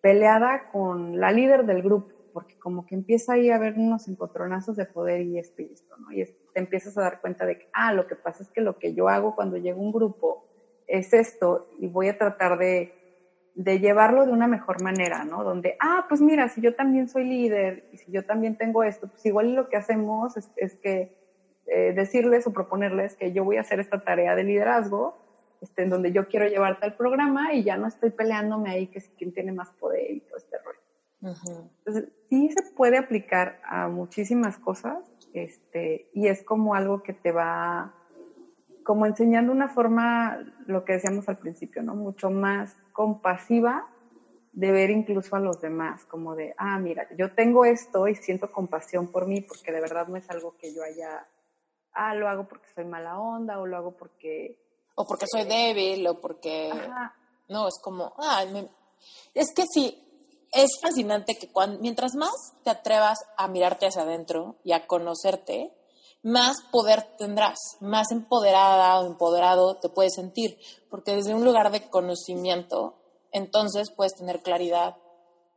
peleada con la líder del grupo porque como que empieza ahí a haber unos encontronazos de poder y esto y esto, ¿no? Y te empiezas a dar cuenta de que, ah, lo que pasa es que lo que yo hago cuando llega un grupo es esto y voy a tratar de, de llevarlo de una mejor manera, ¿no? Donde, ah, pues mira, si yo también soy líder y si yo también tengo esto, pues igual lo que hacemos es, que eh, decirles o proponerles que yo voy a hacer esta tarea de liderazgo, este, en donde yo quiero llevarte al programa y ya no estoy peleándome ahí que si quién tiene más poder y todo este rollo. Entonces, sí se puede aplicar a muchísimas cosas, este, y es como algo que te va como enseñando una forma, lo que decíamos al principio, ¿no? Mucho más compasiva de ver incluso a los demás, como de, ah, mira, yo tengo esto y siento compasión por mí porque de verdad no es algo que yo haya, ah, lo hago porque soy mala onda o lo hago porque... O porque soy débil o porque... No, es como, ah, es que sí, es fascinante que cuando, mientras más te atrevas a mirarte hacia adentro y a conocerte, más poder tendrás, más empoderada o empoderado te puedes sentir, porque desde un lugar de conocimiento, entonces puedes tener claridad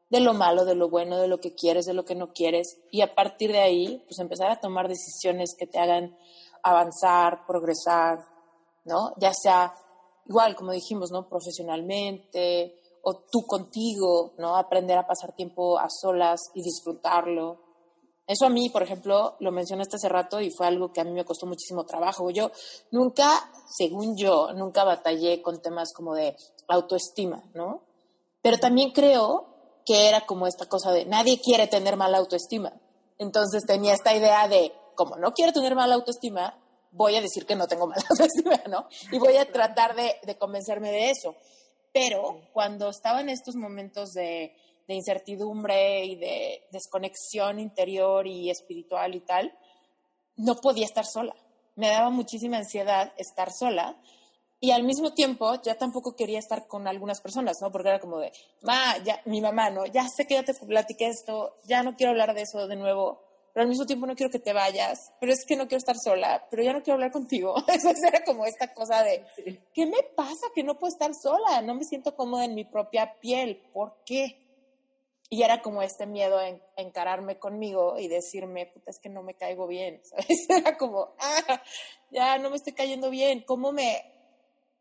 de lo malo, de lo bueno, de lo que quieres, de lo que no quieres, y a partir de ahí, pues empezar a tomar decisiones que te hagan avanzar, progresar, ¿no? Ya sea igual, como dijimos, ¿no? Profesionalmente, o tú contigo, ¿no? Aprender a pasar tiempo a solas y disfrutarlo. Eso a mí, por ejemplo, lo mencionaste hace rato y fue algo que a mí me costó muchísimo trabajo. Yo nunca, según yo, nunca batallé con temas como de autoestima, ¿no? Pero también creo que era como esta cosa de nadie quiere tener mala autoestima. Entonces tenía esta idea de, como no quiero tener mala autoestima, voy a decir que no tengo mala [laughs] autoestima, ¿no? Y voy a tratar de, de convencerme de eso. Pero cuando estaba en estos momentos de, incertidumbre y de desconexión interior y espiritual y tal, no podía estar sola. Me daba muchísima ansiedad estar sola y al mismo tiempo ya tampoco quería estar con algunas personas, ¿no? Porque era como de, ma, ya, mi mamá, ¿no? Ya sé que ya te platiqué esto, ya no quiero hablar de eso de nuevo pero al mismo tiempo no quiero que te vayas, pero es que no quiero estar sola, pero ya no quiero hablar contigo. [laughs] Eso era como esta cosa de, ¿qué me pasa que no puedo estar sola? No me siento cómoda en mi propia piel, ¿por qué? Y era como este miedo en encararme conmigo y decirme, puta, es que no me caigo bien, [laughs] ¿sabes? Era como, ah, ya no me estoy cayendo bien, ¿cómo me,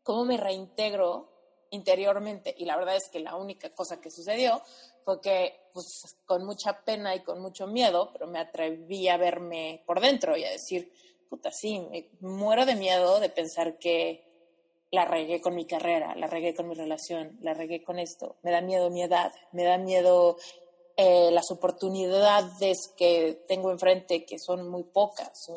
cómo me reintegro interiormente? Y la verdad es que la única cosa que sucedió fue que, pues, con mucha pena y con mucho miedo, pero me atreví a verme por dentro y a decir, puta, sí, me muero de miedo de pensar que la regué con mi carrera, la regué con mi relación, la regué con esto. Me da miedo mi edad, me da miedo eh, las oportunidades que tengo enfrente, que son muy pocas.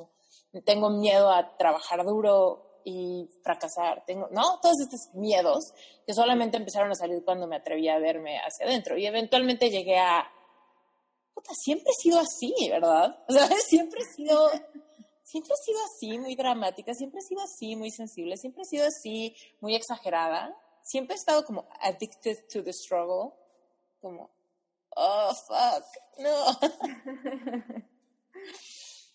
tengo miedo a trabajar duro y fracasar. Tengo, ¿no? Todos estos miedos que solamente empezaron a salir cuando me atreví a verme hacia adentro. Y eventualmente llegué a, puta, siempre he sido así, ¿verdad? O sea, [laughs] siempre he sido, siempre he sido así, muy dramática, siempre he sido así, muy sensible, siempre he sido así, muy exagerada. Siempre he estado como addicted to the struggle, como, oh, fuck, no. [laughs]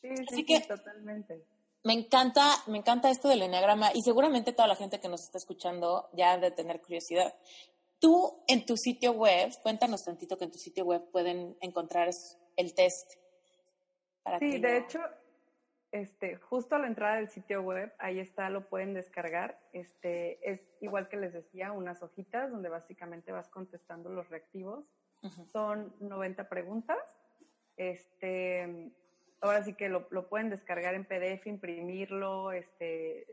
Sí, sí, sí, totalmente me encanta, me encanta esto del enneagrama y seguramente toda la gente que nos está escuchando ya ha de tener curiosidad. Tú en tu sitio web, cuéntanos tantito que en tu sitio web pueden encontrar el test. sí, de hecho, este, justo a la entrada del sitio web, ahí está, lo pueden descargar. Este, es igual que les decía, unas hojitas donde básicamente vas contestando los reactivos. Son 90 preguntas. Este, ahora sí que lo, lo, pueden descargar en PDF, imprimirlo, este,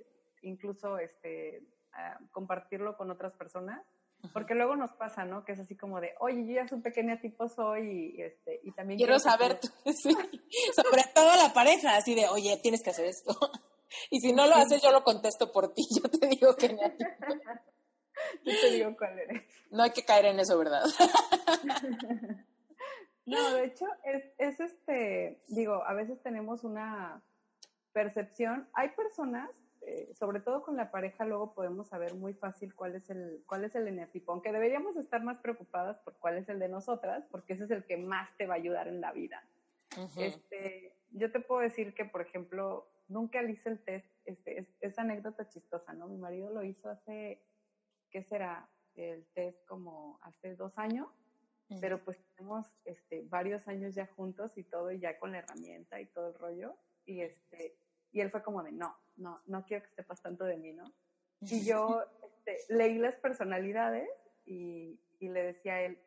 incluso este, ah, compartirlo con otras personas. Porque luego nos pasa, ¿no? Que es así como de, oye, yo ya supe qué tipo soy y, este, y también... Quiero, saber, [laughs] sobre todo la pareja, así de, oye, tienes que hacer esto. [laughs] Y si no lo haces, yo lo contesto por ti. Yo te digo que [laughs] Yo te digo cuál eres. No hay que caer en eso, ¿verdad? No, de hecho, es, es este, digo, a veces tenemos una percepción. Hay personas, eh, sobre todo con la pareja, luego podemos saber muy fácil cuál es el, cuál es el eneatipo, aunque deberíamos estar más preocupadas por cuál es el de nosotras, porque ese es el que más te va a ayudar en la vida. este, yo te puedo decir que, por ejemplo, nunca le hice el test, este, es, anécdota chistosa, ¿no? Mi marido lo hizo hace, ¿qué será? El test como hace dos años pero pues tenemos este, varios años ya juntos y todo, y ya con la herramienta y todo el rollo, y este, y él fue como de, no, no, no quiero que sepas tanto de mí, ¿no? Y yo este, leí las personalidades y, y, le decía a él,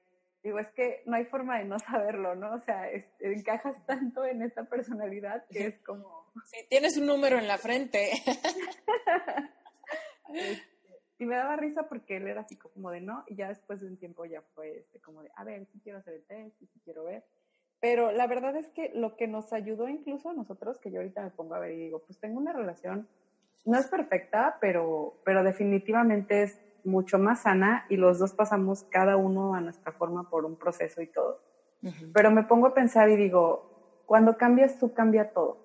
digo, es que no hay forma de no saberlo, ¿no? O sea, encajas tanto en esta personalidad que es como... Sí, tienes un número en la frente. [laughs] Y me daba risa porque él era así como de no, y ya después de un tiempo ya fue este, como de, a ver, si quiero hacer el test, si quiero ver. Pero la verdad es que lo que nos ayudó incluso a nosotros, que yo ahorita me pongo a ver y digo, pues tengo una relación, no es perfecta, pero, pero definitivamente es mucho más sana y los dos pasamos cada uno a nuestra forma por un proceso y todo. Pero me pongo a pensar y digo, cuando cambias tú, cambia todo.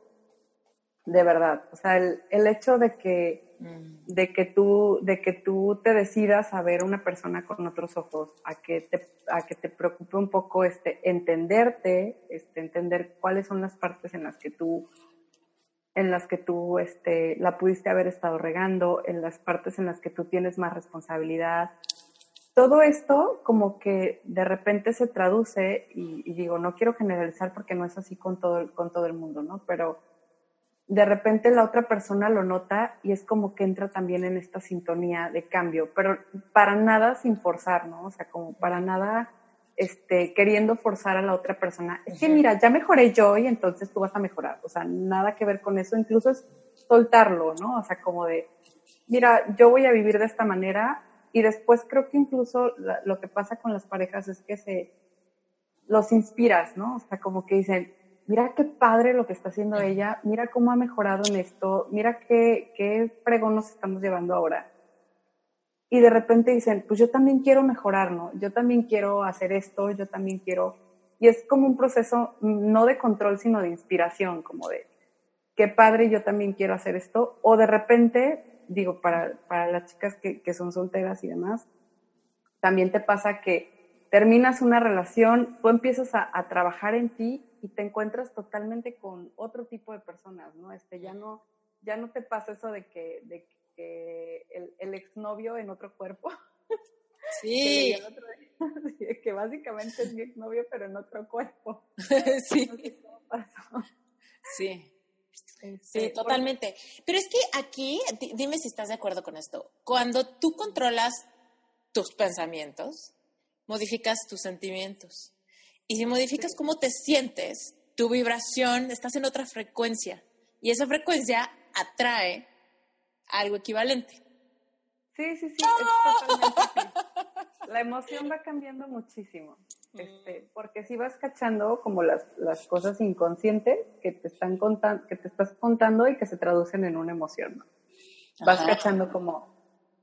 De verdad. O sea, el, el hecho de que Mm. de que tú, de que tú te decidas a ver una persona con otros ojos, a que te, a que te preocupe un poco este, entenderte, este, entender cuáles son las partes en las que tú, en las que tú este, la pudiste haber estado regando, en las partes en las que tú tienes más responsabilidad. Todo esto como que de repente se traduce, y, y digo, no quiero generalizar porque no es así con todo, con todo el mundo, ¿no? Pero de repente la otra persona lo nota y es como que entra también en esta sintonía de cambio, pero para nada sin forzar, ¿no? O sea, como para nada este, queriendo forzar a la otra persona. Es que mira, ya mejoré yo y entonces tú vas a mejorar. O sea, nada que ver con eso, incluso es soltarlo, ¿no? O sea, como de, mira, yo voy a vivir de esta manera y después creo que incluso lo que pasa con las parejas es que se los inspiras, ¿no? O sea, como que dicen, mira qué padre lo que está haciendo ella, mira cómo ha mejorado en esto, mira qué, qué fregón nos estamos llevando ahora. Y de repente dicen, pues yo también quiero mejorar, ¿no? Yo también quiero hacer esto, yo también quiero... Y es como un proceso no de control, sino de inspiración, como de, qué padre, yo también quiero hacer esto. O de repente, digo, para, para las chicas que, que son solteras y demás, también te pasa que terminas una relación, tú empiezas a, a trabajar en ti y te encuentras totalmente con otro tipo de personas, ¿no? Este, ya no, ya no te pasa eso de que, de que el, el exnovio en otro cuerpo. [laughs] Sí. que, [laughs] que básicamente es mi exnovio, pero en otro cuerpo. [laughs] sí. Sí. Sí, este, totalmente. Pero es que aquí, dime si estás de acuerdo con esto. Cuando tú controlas tus pensamientos, modificas tus sentimientos. Y si modificas cómo te sientes, tu vibración, estás en otra frecuencia. Y esa frecuencia atrae algo equivalente. Sí, sí, sí, es totalmente [laughs] La emoción va cambiando muchísimo. Este, mm. porque si vas cachando como las, las cosas inconscientes que te están contando, que te estás contando y que se traducen en una emoción, Vas cachando como,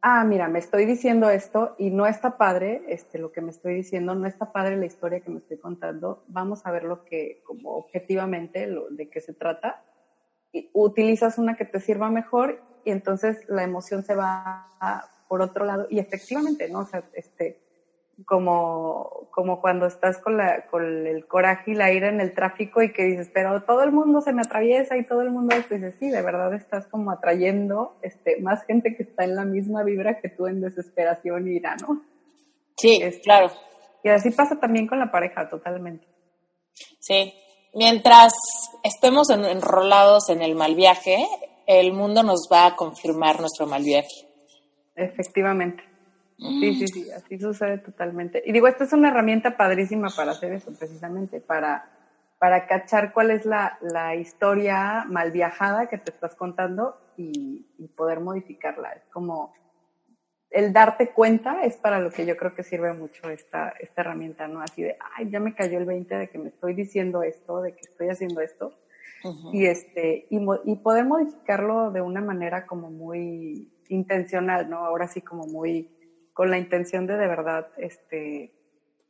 ah, mira, me estoy diciendo esto y no está padre este, lo que me estoy diciendo, no está padre la historia que me estoy contando, vamos a ver lo que, como objetivamente, lo, de qué se trata. Y utilizas una que te sirva mejor y entonces la emoción se va por otro lado y efectivamente, ¿no? O sea, este, como, como cuando estás con, la, con el coraje y la ira en el tráfico y que dices, pero todo el mundo se me atraviesa y todo el mundo, pues dices, sí, de verdad estás como atrayendo este, más gente que está en la misma vibra que tú en desesperación y ira, ¿no? Sí, este, claro. Y así pasa también con la pareja, totalmente. Sí, mientras estemos enrolados en el mal viaje, el mundo nos va a confirmar nuestro mal viaje. Efectivamente. Sí, sí, sí, así sucede totalmente. Y digo, esta es una herramienta padrísima para hacer eso, precisamente, para, para cachar cuál es la, la historia mal viajada que te estás contando y, y, poder modificarla. Es como el darte cuenta es para lo que yo creo que sirve mucho esta, esta herramienta, ¿no? Así de, ay, ya me cayó el 20 de que me estoy diciendo esto, de que estoy haciendo esto. Y este, y, y poder modificarlo de una manera como muy intencional, ¿no? Ahora sí como muy con la intención de de verdad, este,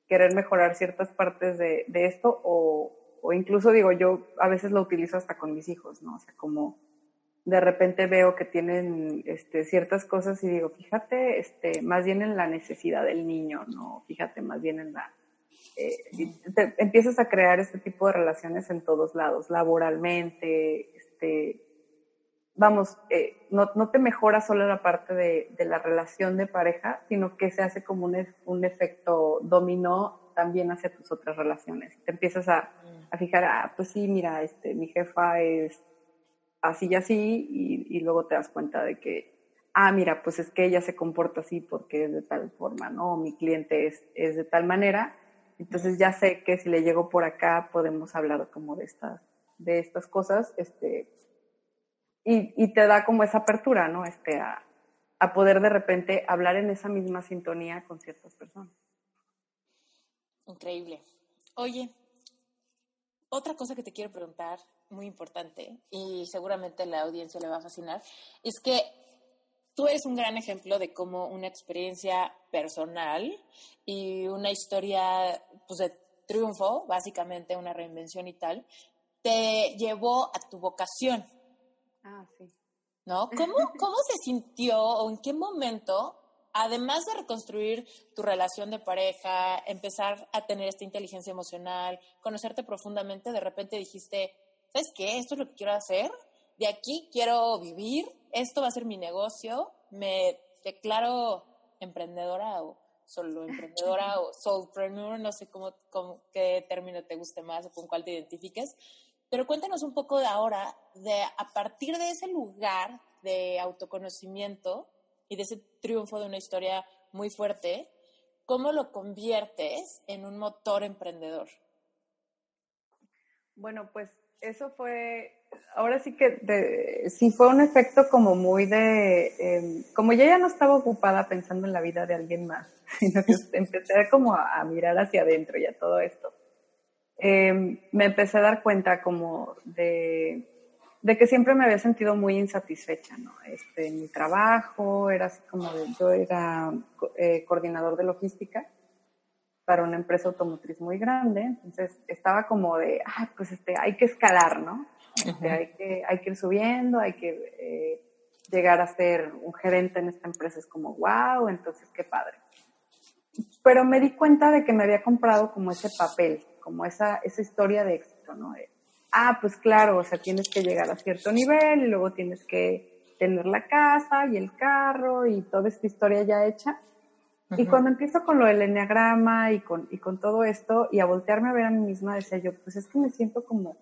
querer mejorar ciertas partes de, esto o, o incluso digo, yo a veces lo utilizo hasta con mis hijos, ¿no? O sea, como de repente veo que tienen este, ciertas cosas y digo, fíjate este, más bien en la necesidad del niño, ¿no? Fíjate más bien en la... Eh, empiezas a crear este tipo de relaciones en todos lados, laboralmente, este, vamos, eh, no, no, te mejora solo la parte de, de, la relación de pareja, sino que se hace como un, un efecto dominó también hacia tus otras relaciones. Te empiezas a, a, fijar, ah, pues sí, mira, este, mi jefa es así y así, y, y, luego te das cuenta de que, ah, mira, pues es que ella se comporta así porque es de tal forma, ¿no? Mi cliente es, es de tal manera, entonces ya sé que si le llego por acá podemos hablar como de estas, de estas cosas, este, y, y te da como esa apertura, ¿no? Este, a, a poder de repente hablar en esa misma sintonía con ciertas personas. Increíble. Oye, otra cosa que te quiero preguntar, muy importante, y seguramente la audiencia le va a fascinar, es que tú eres un gran ejemplo de cómo una experiencia personal y una historia pues, de triunfo, básicamente una reinvención y tal, te llevó a tu vocación. Ah, sí. ¿No? ¿Cómo, [laughs] cómo se sintió o en qué momento además de reconstruir tu relación de pareja, empezar a tener esta inteligencia emocional, conocerte profundamente, de repente dijiste, ¿sabes qué? Esto es lo que quiero hacer, de aquí quiero vivir, esto va a ser mi negocio, me declaro emprendedora o solo emprendedora [laughs] o soulpreneur, no sé cómo, qué término te guste más o con cuál te identifiques, pero cuéntanos un poco de ahora, de a partir de ese lugar de autoconocimiento, y de ese triunfo de una historia muy fuerte, ¿cómo lo conviertes en un motor emprendedor? Bueno, pues eso fue, ahora sí que sí fue un efecto como muy de, em, como yo ya no estaba ocupada pensando en la vida de alguien más, [laughs] sino que [laughs] empecé como a, mirar hacia adentro y a todo esto. Em, me empecé a dar cuenta como de de que siempre me había sentido muy insatisfecha, ¿no? Este, mi trabajo era así como de, yo era eh, coordinador de logística para una empresa automotriz muy grande, entonces estaba como de, ah, pues este, hay que escalar, ¿no? Este, hay, que, hay que ir subiendo, hay que eh, llegar a ser un gerente en esta empresa, es como, wow, entonces qué padre. Pero me di cuenta de que me había comprado como ese papel, como esa, esa historia de éxito, ¿no? ah, pues claro, o sea, tienes que llegar a cierto nivel y luego tienes que tener la casa y el carro y toda esta historia ya hecha. Y cuando empiezo con lo del enneagrama y con, y con todo esto y a voltearme a ver a mí misma, decía yo, pues es que me siento como,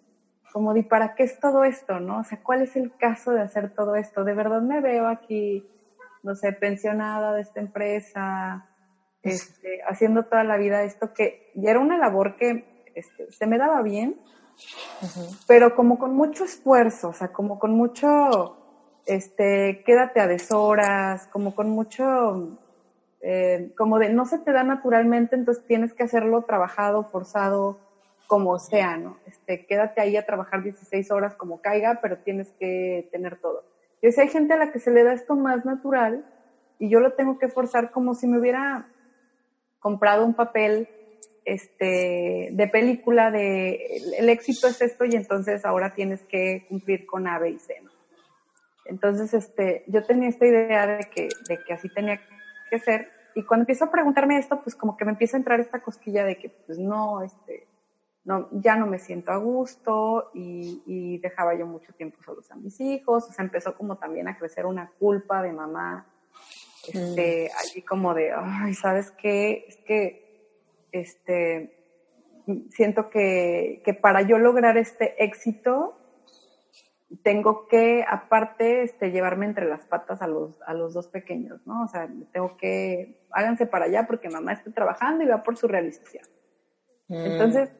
como de, ¿para qué es todo esto, no? O sea, ¿cuál es el caso de hacer todo esto? De verdad me veo aquí, no sé, pensionada de esta empresa, este, haciendo toda la vida esto que ya era una labor que este, se me daba bien, pero como con mucho esfuerzo, o sea, como con mucho, este, quédate a deshoras, como con mucho, eh, como de no se te da naturalmente, entonces tienes que hacerlo trabajado, forzado, como sea, ¿no? Este, quédate ahí a trabajar 16 horas como caiga, pero tienes que tener todo. Y si hay gente a la que se le da esto más natural y yo lo tengo que forzar como si me hubiera comprado un papel este, de película de el, éxito es esto y entonces ahora tienes que cumplir con A, B y C. Entonces, este, yo tenía esta idea de que, de que así tenía que ser y cuando empiezo a preguntarme esto, pues como que me empieza a entrar esta cosquilla de que pues no, este, no, ya no me siento a gusto y, y dejaba yo mucho tiempo solos a mis hijos, o sea, empezó como también a crecer una culpa de mamá, este, mm. allí como de, ay, ¿sabes qué? Es que este, siento que, que, para yo lograr este éxito, tengo que, aparte, este, llevarme entre las patas a los, a los dos pequeños, ¿no? O sea, tengo que, háganse para allá porque mamá está trabajando y va por su realización. Mm. Entonces,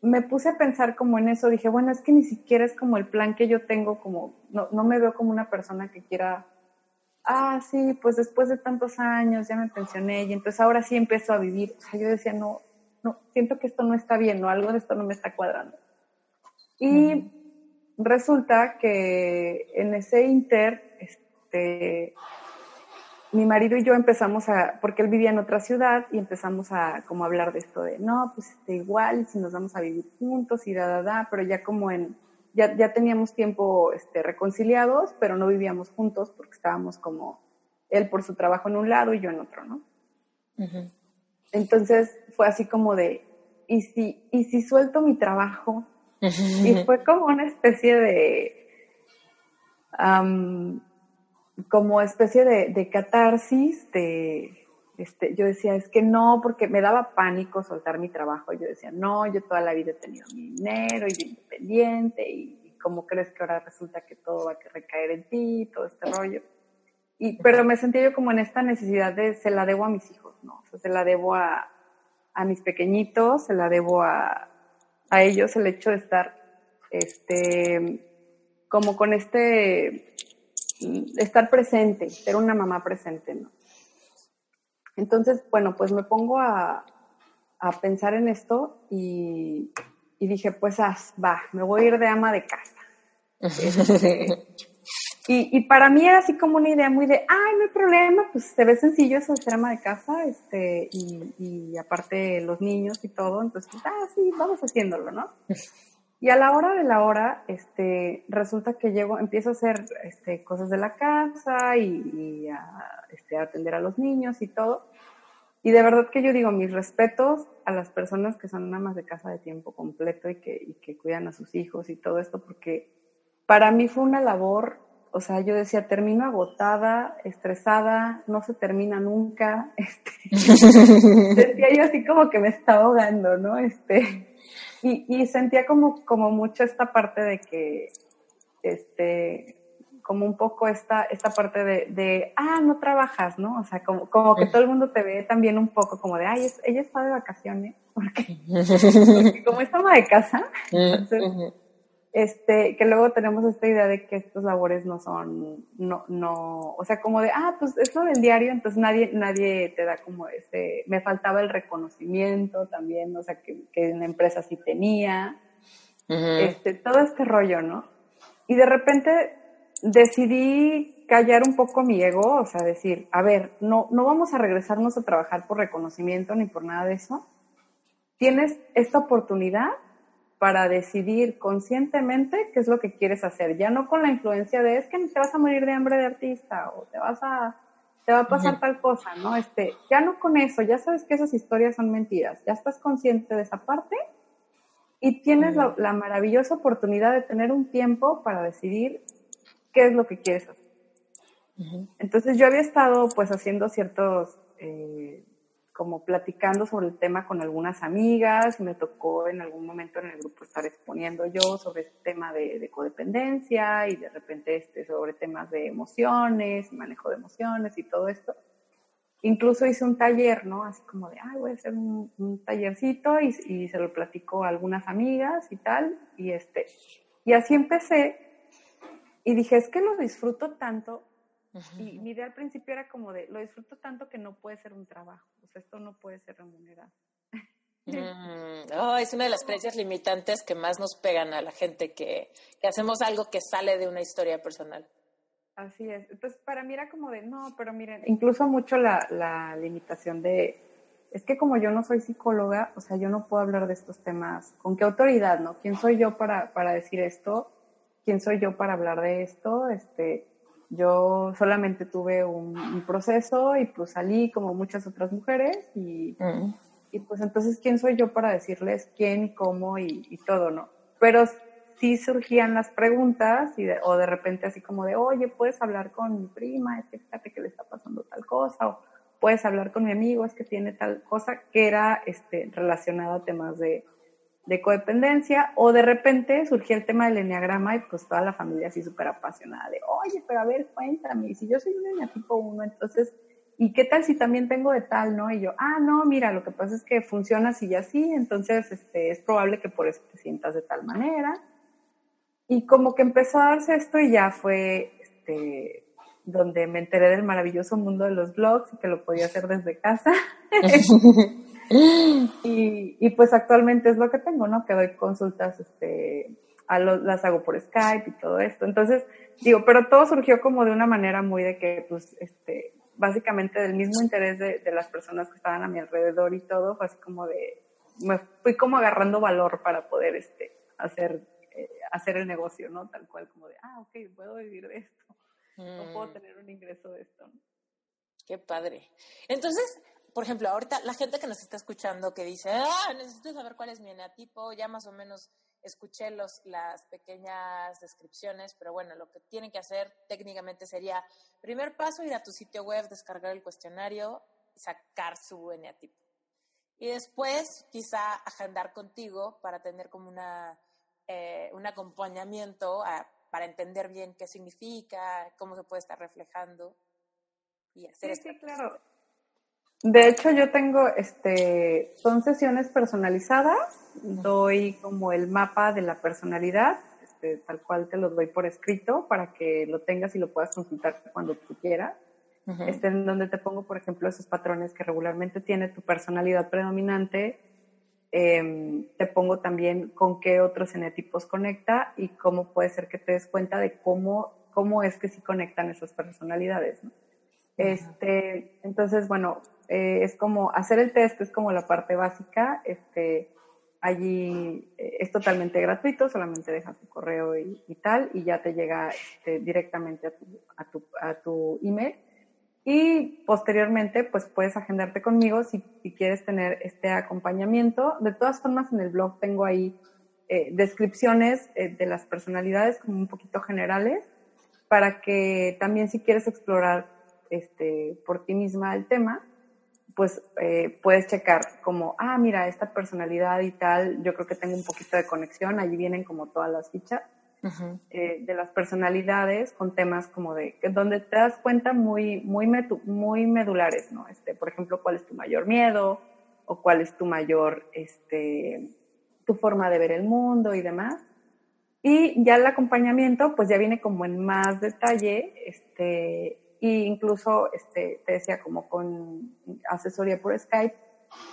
me puse a pensar como en eso, dije, bueno, es que ni siquiera es como el plan que yo tengo, como, no, no me veo como una persona que quiera, ah, sí, pues después de tantos años ya me pensioné y entonces ahora sí empiezo a vivir. O sea, yo decía, no, no, siento que esto no está bien, no, algo de esto no me está cuadrando. Y resulta que en ese inter, este, mi marido y yo empezamos a, porque él vivía en otra ciudad y empezamos a como hablar de esto de, no, pues este, igual, si nos vamos a vivir juntos y da, da, da, pero ya como en, ya, ya teníamos tiempo este, reconciliados, pero no vivíamos juntos porque estábamos como él por su trabajo en un lado y yo en otro, ¿no? Entonces fue así como de, ¿y si, y si suelto mi trabajo? [laughs] Y fue como una especie de como especie de, catarsis, de, este, yo decía, es que no, porque me daba pánico soltar mi trabajo. Yo decía, no, yo toda la vida he tenido mi dinero y independiente y, como crees que ahora resulta que todo va a recaer en ti, todo este rollo. Y, pero me sentía yo como en esta necesidad de, se la debo a mis hijos, ¿no? O sea, se la debo a, a mis pequeñitos, se la debo a, a ellos el hecho de estar, este, como con este estar presente, ser una mamá presente, ¿no? Entonces, bueno, pues me pongo a, a pensar en esto y, y dije, pues va, me voy a ir de ama de casa. Este, [laughs] y, y, para mí era así como una idea muy de, ay, no hay problema, pues se ve sencillo eso de ser ama de casa, este, y, y aparte los niños y todo, entonces, ah, sí, vamos haciéndolo, ¿no? Y a la hora de la hora, este, resulta que llego, empiezo a hacer este, cosas de la casa y, a, este, atender a los niños y todo. Y de verdad que yo digo mis respetos a las personas que son amas de casa de tiempo completo y que, y que cuidan a sus hijos y todo esto, porque para mí fue una labor, o sea, yo decía, termino agotada, estresada, no se termina nunca. [laughs] Este, [laughs] decía yo así como que me estaba ahogando, ¿no? Este, y, y sentía como, como mucho esta parte de que, este, como un poco esta, esta parte de, de, ah, no trabajas, ¿no? O sea, como, como que todo el mundo te ve también un poco como de, ay, ella está de vacaciones, porque, porque [laughs] como es ama de casa, entonces, este, que luego tenemos esta idea de que estos labores no son, no, no, o sea, como de, ah, pues es lo del diario, entonces nadie, nadie te da como ese, me faltaba el reconocimiento también, o sea, que, que en la empresa sí tenía, este, todo este rollo, ¿no? Y de repente decidí callar un poco mi ego, o sea, decir, a ver, no, no vamos a regresarnos a trabajar por reconocimiento ni por nada de eso. Tienes esta oportunidad para decidir conscientemente qué es lo que quieres hacer, ya no con la influencia de es que te vas a morir de hambre de artista o te vas a te va a pasar tal cosa, ¿no? Este, ya no con eso, ya sabes que esas historias son mentiras, ya estás consciente de esa parte y tienes la, maravillosa oportunidad de tener un tiempo para decidir qué es lo que quieres hacer. Entonces yo había estado pues haciendo ciertos eh, como platicando sobre el tema con algunas amigas, me tocó en algún momento en el grupo estar exponiendo yo sobre este tema de, codependencia y de repente este, sobre temas de emociones, manejo de emociones y todo esto. Incluso hice un taller, ¿no? Así como de, ay, voy a hacer un, tallercito y, y, se lo platico a algunas amigas y tal. Y, este, y así empecé y dije, es que lo disfruto tanto y mi idea al principio era como de, lo disfruto tanto que no puede ser un trabajo, o sea, esto no puede ser remunerado. [laughs] Mm, oh, es una de las creencias limitantes que más nos pegan a la gente que, que, hacemos algo que sale de una historia personal. Así es. Entonces, para mí era como de, no, pero miren, incluso mucho la, la limitación de, es que como yo no soy psicóloga, o sea, yo no puedo hablar de estos temas. ¿Con qué autoridad, no? ¿Quién soy yo para, para decir esto? ¿Quién soy yo para hablar de esto? Este, yo solamente tuve un, proceso y pues salí como muchas otras mujeres y, mm. y, pues entonces, ¿quién soy yo para decirles quién y cómo y, todo, no? Pero sí surgían las preguntas y o de repente así como de, oye, puedes hablar con mi prima, es que fíjate que le está pasando tal cosa, o puedes hablar con mi amigo, es que tiene tal cosa, que era este, relacionada a temas de, de codependencia, o de repente surgió el tema del enneagrama y pues toda la familia así súper apasionada de, oye, pero a ver, cuéntame, si yo soy un tipo 1, entonces, ¿y qué tal si también tengo de tal, no? Y yo, ah, no, mira, lo que pasa es que funciona así y así, entonces este, es probable que por eso te sientas de tal manera. Y como que empezó a darse esto y ya fue este, donde me enteré del maravilloso mundo de los blogs y que lo podía hacer desde casa. [laughs] [laughs] [gasps] y, y, pues actualmente es lo que tengo, ¿no? Que doy consultas, este, a las hago por Skype y todo esto. Entonces, digo, pero todo surgió como de una manera muy de que, pues, este, básicamente del mismo interés de, de las personas que estaban a mi alrededor y todo, fue así como de, me fui como agarrando valor para poder, este, hacer, eh, hacer el negocio, ¿no? Tal cual, como de, ah, ok, puedo vivir de esto, o puedo mm. tener un ingreso de esto, ¿no? Qué padre. Entonces, por ejemplo, ahorita la gente que nos está escuchando que dice, ah, necesito saber cuál es mi eneatipo, ya más o menos escuché los, las pequeñas descripciones, pero bueno, lo que tienen que hacer técnicamente sería, primer paso, ir a tu sitio web, descargar el cuestionario, sacar su eneatipo. Y después, quizá agendar contigo para tener como una, eh, un acompañamiento para entender bien qué significa, cómo se puede estar reflejando y hacer sí, sí, claro. De hecho, yo tengo, este, son sesiones personalizadas, doy como el mapa de la personalidad, este, tal cual te lo doy por escrito para que lo tengas y lo puedas consultar cuando tú quieras. este, en donde te pongo, por ejemplo, esos patrones que regularmente tiene tu personalidad predominante. Em, te pongo también con qué otros genetipos conecta y cómo puede ser que te des cuenta de cómo, cómo es que sí conectan esas personalidades. ¿no? Este, entonces, bueno, eh, es como hacer el test, es como la parte básica. Este, allí eh, es totalmente gratuito, solamente dejas tu correo y, tal, y ya te llega este, directamente a tu, email. Y posteriormente, pues puedes agendarte conmigo si, si, quieres tener este acompañamiento. De todas formas, en el blog tengo ahí eh, descripciones de las personalidades como un poquito generales para que también si quieres explorar este, por ti misma el tema, pues eh, puedes checar como, ah, mira, esta personalidad y tal, yo creo que tengo un poquito de conexión, allí vienen como todas las fichas eh, de las personalidades con temas como de, donde te das cuenta muy, muy, muy medulares, ¿no? Este, por ejemplo, cuál es tu mayor miedo o cuál es tu mayor, este, tu forma de ver el mundo y demás. Y ya el acompañamiento, pues ya viene como en más detalle, este, y incluso este, te decía como con asesoría por Skype,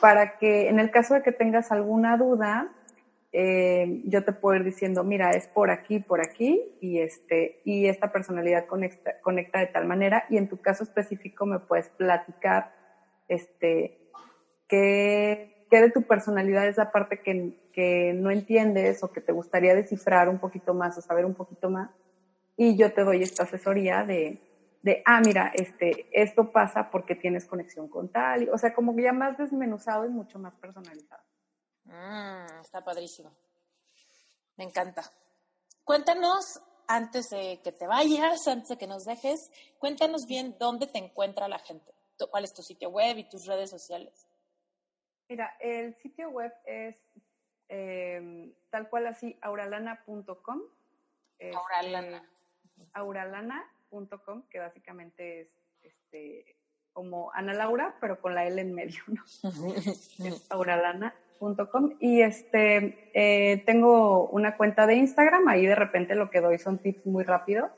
para que en el caso de que tengas alguna duda, eh, yo te puedo ir diciendo, mira, es por aquí, por aquí, y, este, y esta personalidad conecta, conecta de tal manera, y en tu caso específico me puedes platicar este, qué, qué de tu personalidad es la parte que, que no entiendes o que te gustaría descifrar un poquito más o saber un poquito más, y yo te doy esta asesoría de, de, ah, mira, este, esto pasa porque tienes conexión con tal, o sea, como que ya más desmenuzado y mucho más personalizado. Mm, está padrísimo. Me encanta. Cuéntanos, antes de que te vayas, antes de que nos dejes, cuéntanos bien dónde te encuentra la gente, cuál es tu sitio web y tus redes sociales. Mira, el sitio web es em, tal cual así, auralana.com. Auralana. auralana que básicamente es este, como Ana Laura, pero con la L en medio, ¿no? [laughs] es auralana.com. Y este, eh, tengo una cuenta de Instagram, ahí de repente lo que doy son tips muy rápidos.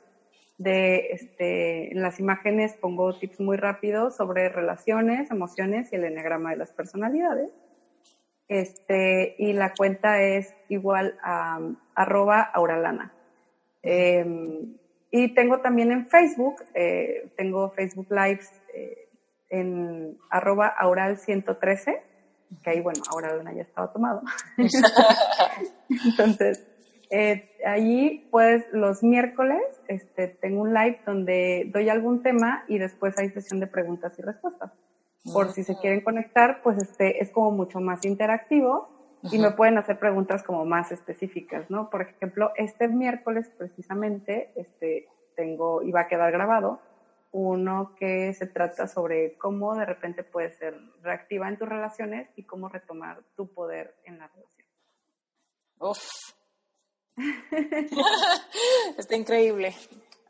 De, este, en las imágenes pongo tips muy rápidos sobre relaciones, emociones y el enneagrama de las personalidades. Este, y la cuenta es igual a arroba auralana. Em, y tengo también en Facebook, eh, tengo Facebook Lives eh, en arroba aural 113, que ahí, bueno, ahora ya estaba tomado. [laughs] Entonces, eh, allí, pues, los miércoles este, tengo un live donde doy algún tema y después hay sesión de preguntas y respuestas. Por si se quieren conectar, pues este es como mucho más interactivo y me pueden hacer preguntas como más específicas, ¿no? Por ejemplo, este miércoles precisamente, este, tengo, y va a quedar grabado, uno que se trata sobre cómo de repente puedes ser reactiva en tus relaciones y cómo retomar tu poder en la relación. Uf. [laughs] Está increíble.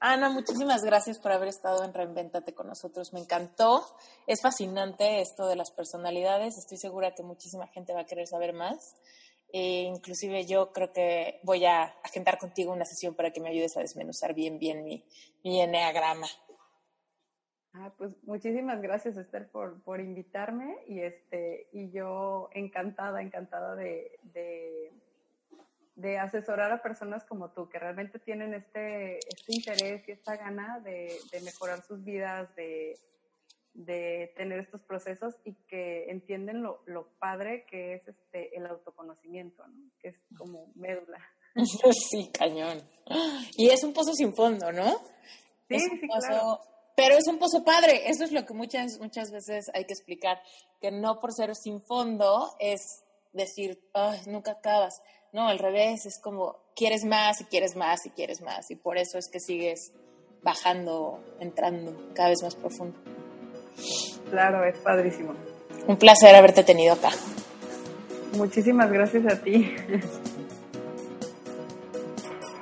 Ana, muchísimas gracias por haber estado en Reinventate con nosotros. Me encantó. Es fascinante esto de las personalidades. Estoy segura que muchísima gente va a querer saber más. Eh, inclusive yo creo que voy a agendar contigo una sesión para que me ayudes a desmenuzar bien, bien mi, mi enneagrama. Ah, pues muchísimas gracias Esther por, por invitarme y este y yo encantada, encantada de, de, asesorar a personas como tú que realmente tienen este, este interés y esta gana de, mejorar sus vidas, de, de, tener estos procesos y que entienden lo, lo, padre que es este el autoconocimiento, ¿no? que es como médula. [laughs] Sí, cañón. Y es un pozo sin fondo, ¿no? Sí, sí, claro pero es un pozo padre, eso es lo que muchas, muchas veces hay que explicar, que no por ser sin fondo es decir, nunca acabas. No, al revés, es como quieres más y quieres más y quieres más, y por eso es que sigues bajando, entrando cada vez más profundo. Claro, es padrísimo. Un placer haberte tenido acá. Muchísimas gracias a ti.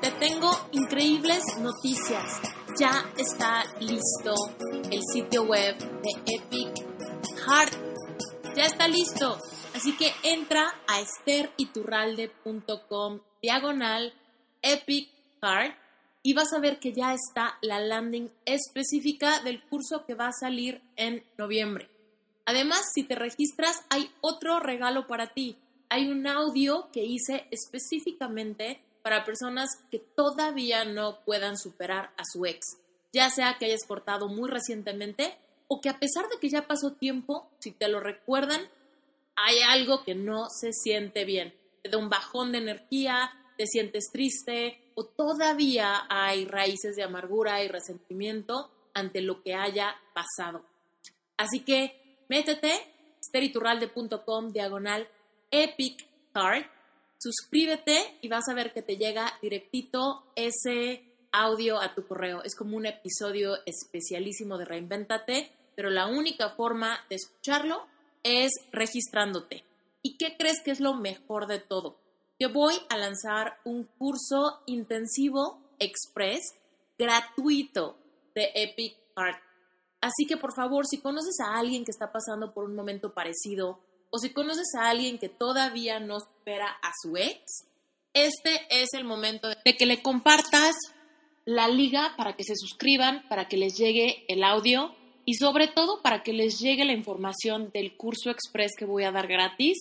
Te tengo increíbles noticias ya está listo el sitio web de Epic Heart. Ya está listo. Así que entra a esteriturralde.com diagonal Epic Heart y vas a ver que ya está la landing específica del curso que va a salir en noviembre. Además, si te registras, hay otro regalo para ti. Hay un audio que hice específicamente para personas que todavía no puedan superar a su ex, ya sea que hayas cortado muy recientemente o que a pesar de que ya pasó tiempo, si te lo recuerdan, hay algo que no se siente bien, te da un bajón de energía, te sientes triste o todavía hay raíces de amargura y resentimiento ante lo que haya pasado. Así que métete, esteriturralde.com diagonal epic card suscríbete y vas a ver que te llega directito ese audio a tu correo. Es como un episodio especialísimo de Reinventate, pero la única forma de escucharlo es registrándote. ¿Y qué crees que es lo mejor de todo? Que voy a lanzar un curso intensivo express gratuito de Epic Art. Así que por favor, si conoces a alguien que está pasando por un momento parecido, o si conoces a alguien que todavía no espera a su ex, este es el momento de que le compartas la liga para que se suscriban, para que les llegue el audio y sobre todo para que les llegue la información del curso express que voy a dar gratis,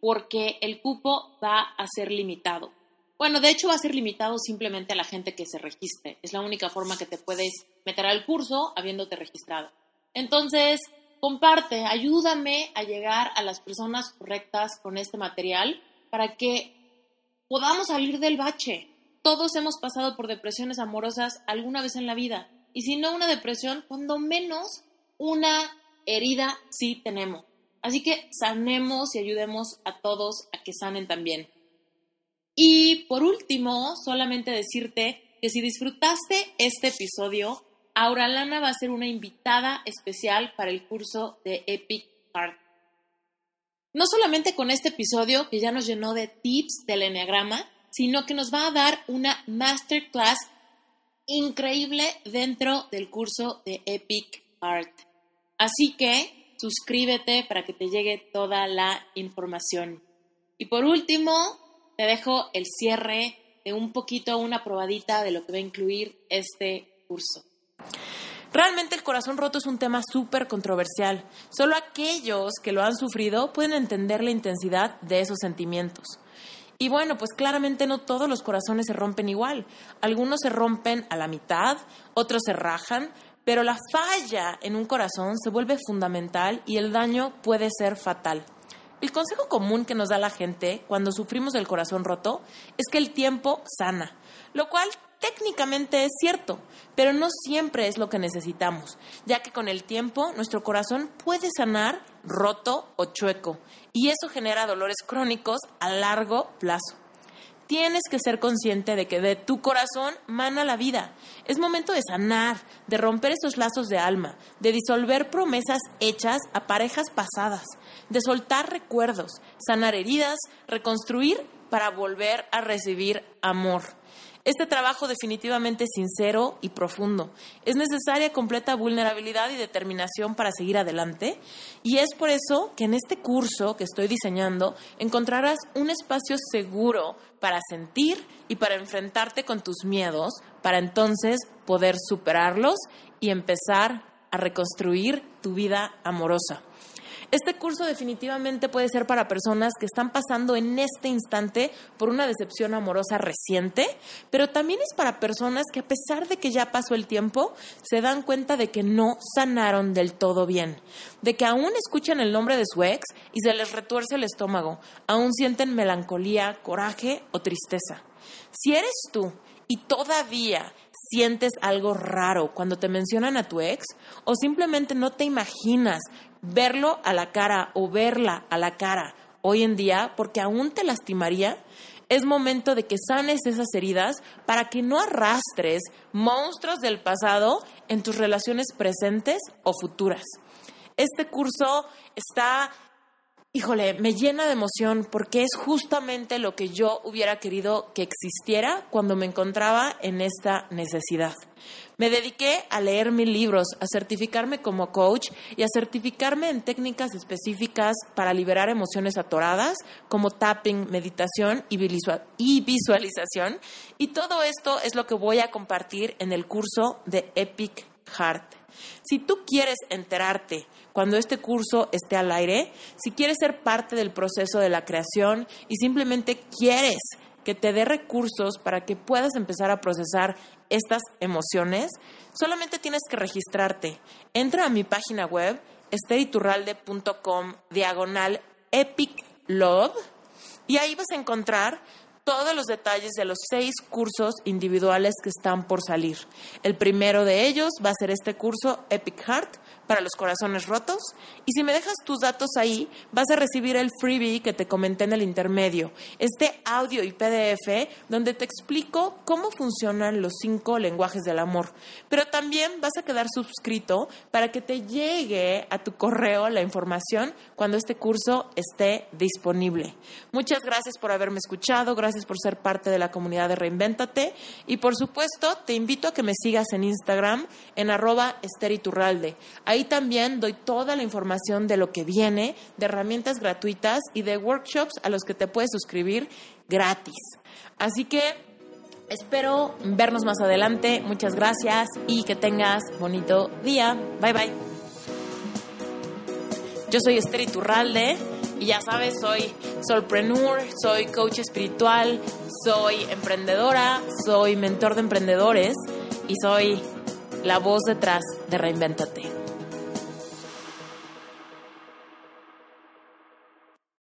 porque el cupo va a ser limitado. Bueno, de hecho va a ser limitado simplemente a la gente que se registre. Es la única forma que te puedes meter al curso habiéndote registrado. Entonces, comparte, ayúdame a llegar a las personas correctas con este material para que podamos salir del bache. Todos hemos pasado por depresiones amorosas alguna vez en la vida. Y si no una depresión, cuando menos una herida sí tenemos. Así que sanemos y ayudemos a todos a que sanen también. Y por último, solamente decirte que si disfrutaste este episodio, Auralana va a ser una invitada especial para el curso de Epic Art. No solamente con este episodio que ya nos llenó de tips del Enneagrama, sino que nos va a dar una masterclass increíble dentro del curso de Epic Art. Así que suscríbete para que te llegue toda la información. Y por último, te dejo el cierre de un poquito, una probadita de lo que va a incluir este curso. Realmente el corazón roto es un tema súper controversial. Solo aquellos que lo han sufrido pueden entender la intensidad de esos sentimientos. Y bueno, pues claramente no todos los corazones se rompen igual. Algunos se rompen a la mitad, otros se rajan, pero la falla en un corazón se vuelve fundamental y el daño puede ser fatal. El consejo común que nos da la gente cuando sufrimos el corazón roto es que el tiempo sana, lo cual técnicamente es cierto, pero no siempre es lo que necesitamos, ya que con el tiempo nuestro corazón puede sanar roto o chueco, y eso genera dolores crónicos a largo plazo. Tienes que ser consciente de que de tu corazón mana la vida. Es momento de sanar, de romper esos lazos de alma, de disolver promesas hechas a parejas pasadas, de soltar recuerdos, sanar heridas, reconstruir para volver a recibir amor. Este trabajo definitivamente es sincero y profundo. Es necesaria completa vulnerabilidad y determinación para seguir adelante y es por eso que en este curso que estoy diseñando encontrarás un espacio seguro para sentir y para enfrentarte con tus miedos, para entonces poder superarlos y empezar a reconstruir tu vida amorosa. Este curso definitivamente puede ser para personas que están pasando en este instante por una decepción amorosa reciente, pero también es para personas que a pesar de que ya pasó el tiempo, se dan cuenta de que no sanaron del todo bien, de que aún escuchan el nombre de su ex y se les retuerce el estómago, aún sienten melancolía, coraje o tristeza. Si eres tú y todavía sientes algo raro cuando te mencionan a tu ex o simplemente no te imaginas verlo a la cara o verla a la cara hoy en día porque aún te lastimaría, es momento de que sanes esas heridas para que no arrastres monstruos del pasado en tus relaciones presentes o futuras. Este curso está híjole, me llena de emoción porque es justamente lo que yo hubiera querido que existiera cuando me encontraba en esta necesidad. Me dediqué a leer mil libros, a certificarme como coach y a certificarme en técnicas específicas para liberar emociones atoradas como tapping, meditación y visualización. Y todo esto es lo que voy a compartir en el curso de Epic Heart. Si tú quieres enterarte cuando este curso esté al aire, si quieres ser parte del proceso de la creación y simplemente quieres que te dé recursos para que puedas empezar a procesar estas emociones, solamente tienes que registrarte. Entra a mi página web esteriturralde.com diagonal epic love y ahí vas a encontrar todos los detalles de los seis cursos individuales que están por salir. El primero de ellos va a ser este curso Epic Heart para los corazones rotos. Y si me dejas tus datos ahí, vas a recibir el freebie que te comenté en el intermedio, este audio y PDF donde te explico cómo funcionan los cinco lenguajes del amor. Pero también vas a quedar suscrito para que te llegue a tu correo la información cuando este curso esté disponible. Muchas gracias por haberme escuchado, gracias por ser parte de la comunidad de Reinvéntate y por supuesto te invito a que me sigas en Instagram en arroba esteriturralde. Ahí también doy toda la información de lo que viene, de herramientas gratuitas y de workshops a los que te puedes suscribir gratis. Así que espero vernos más adelante. Muchas gracias y que tengas bonito día. Bye bye. Yo soy Esther Iturralde y ya sabes, soy solpreneur, soy coach espiritual, soy emprendedora, soy mentor de emprendedores y soy la voz detrás de Reinventate.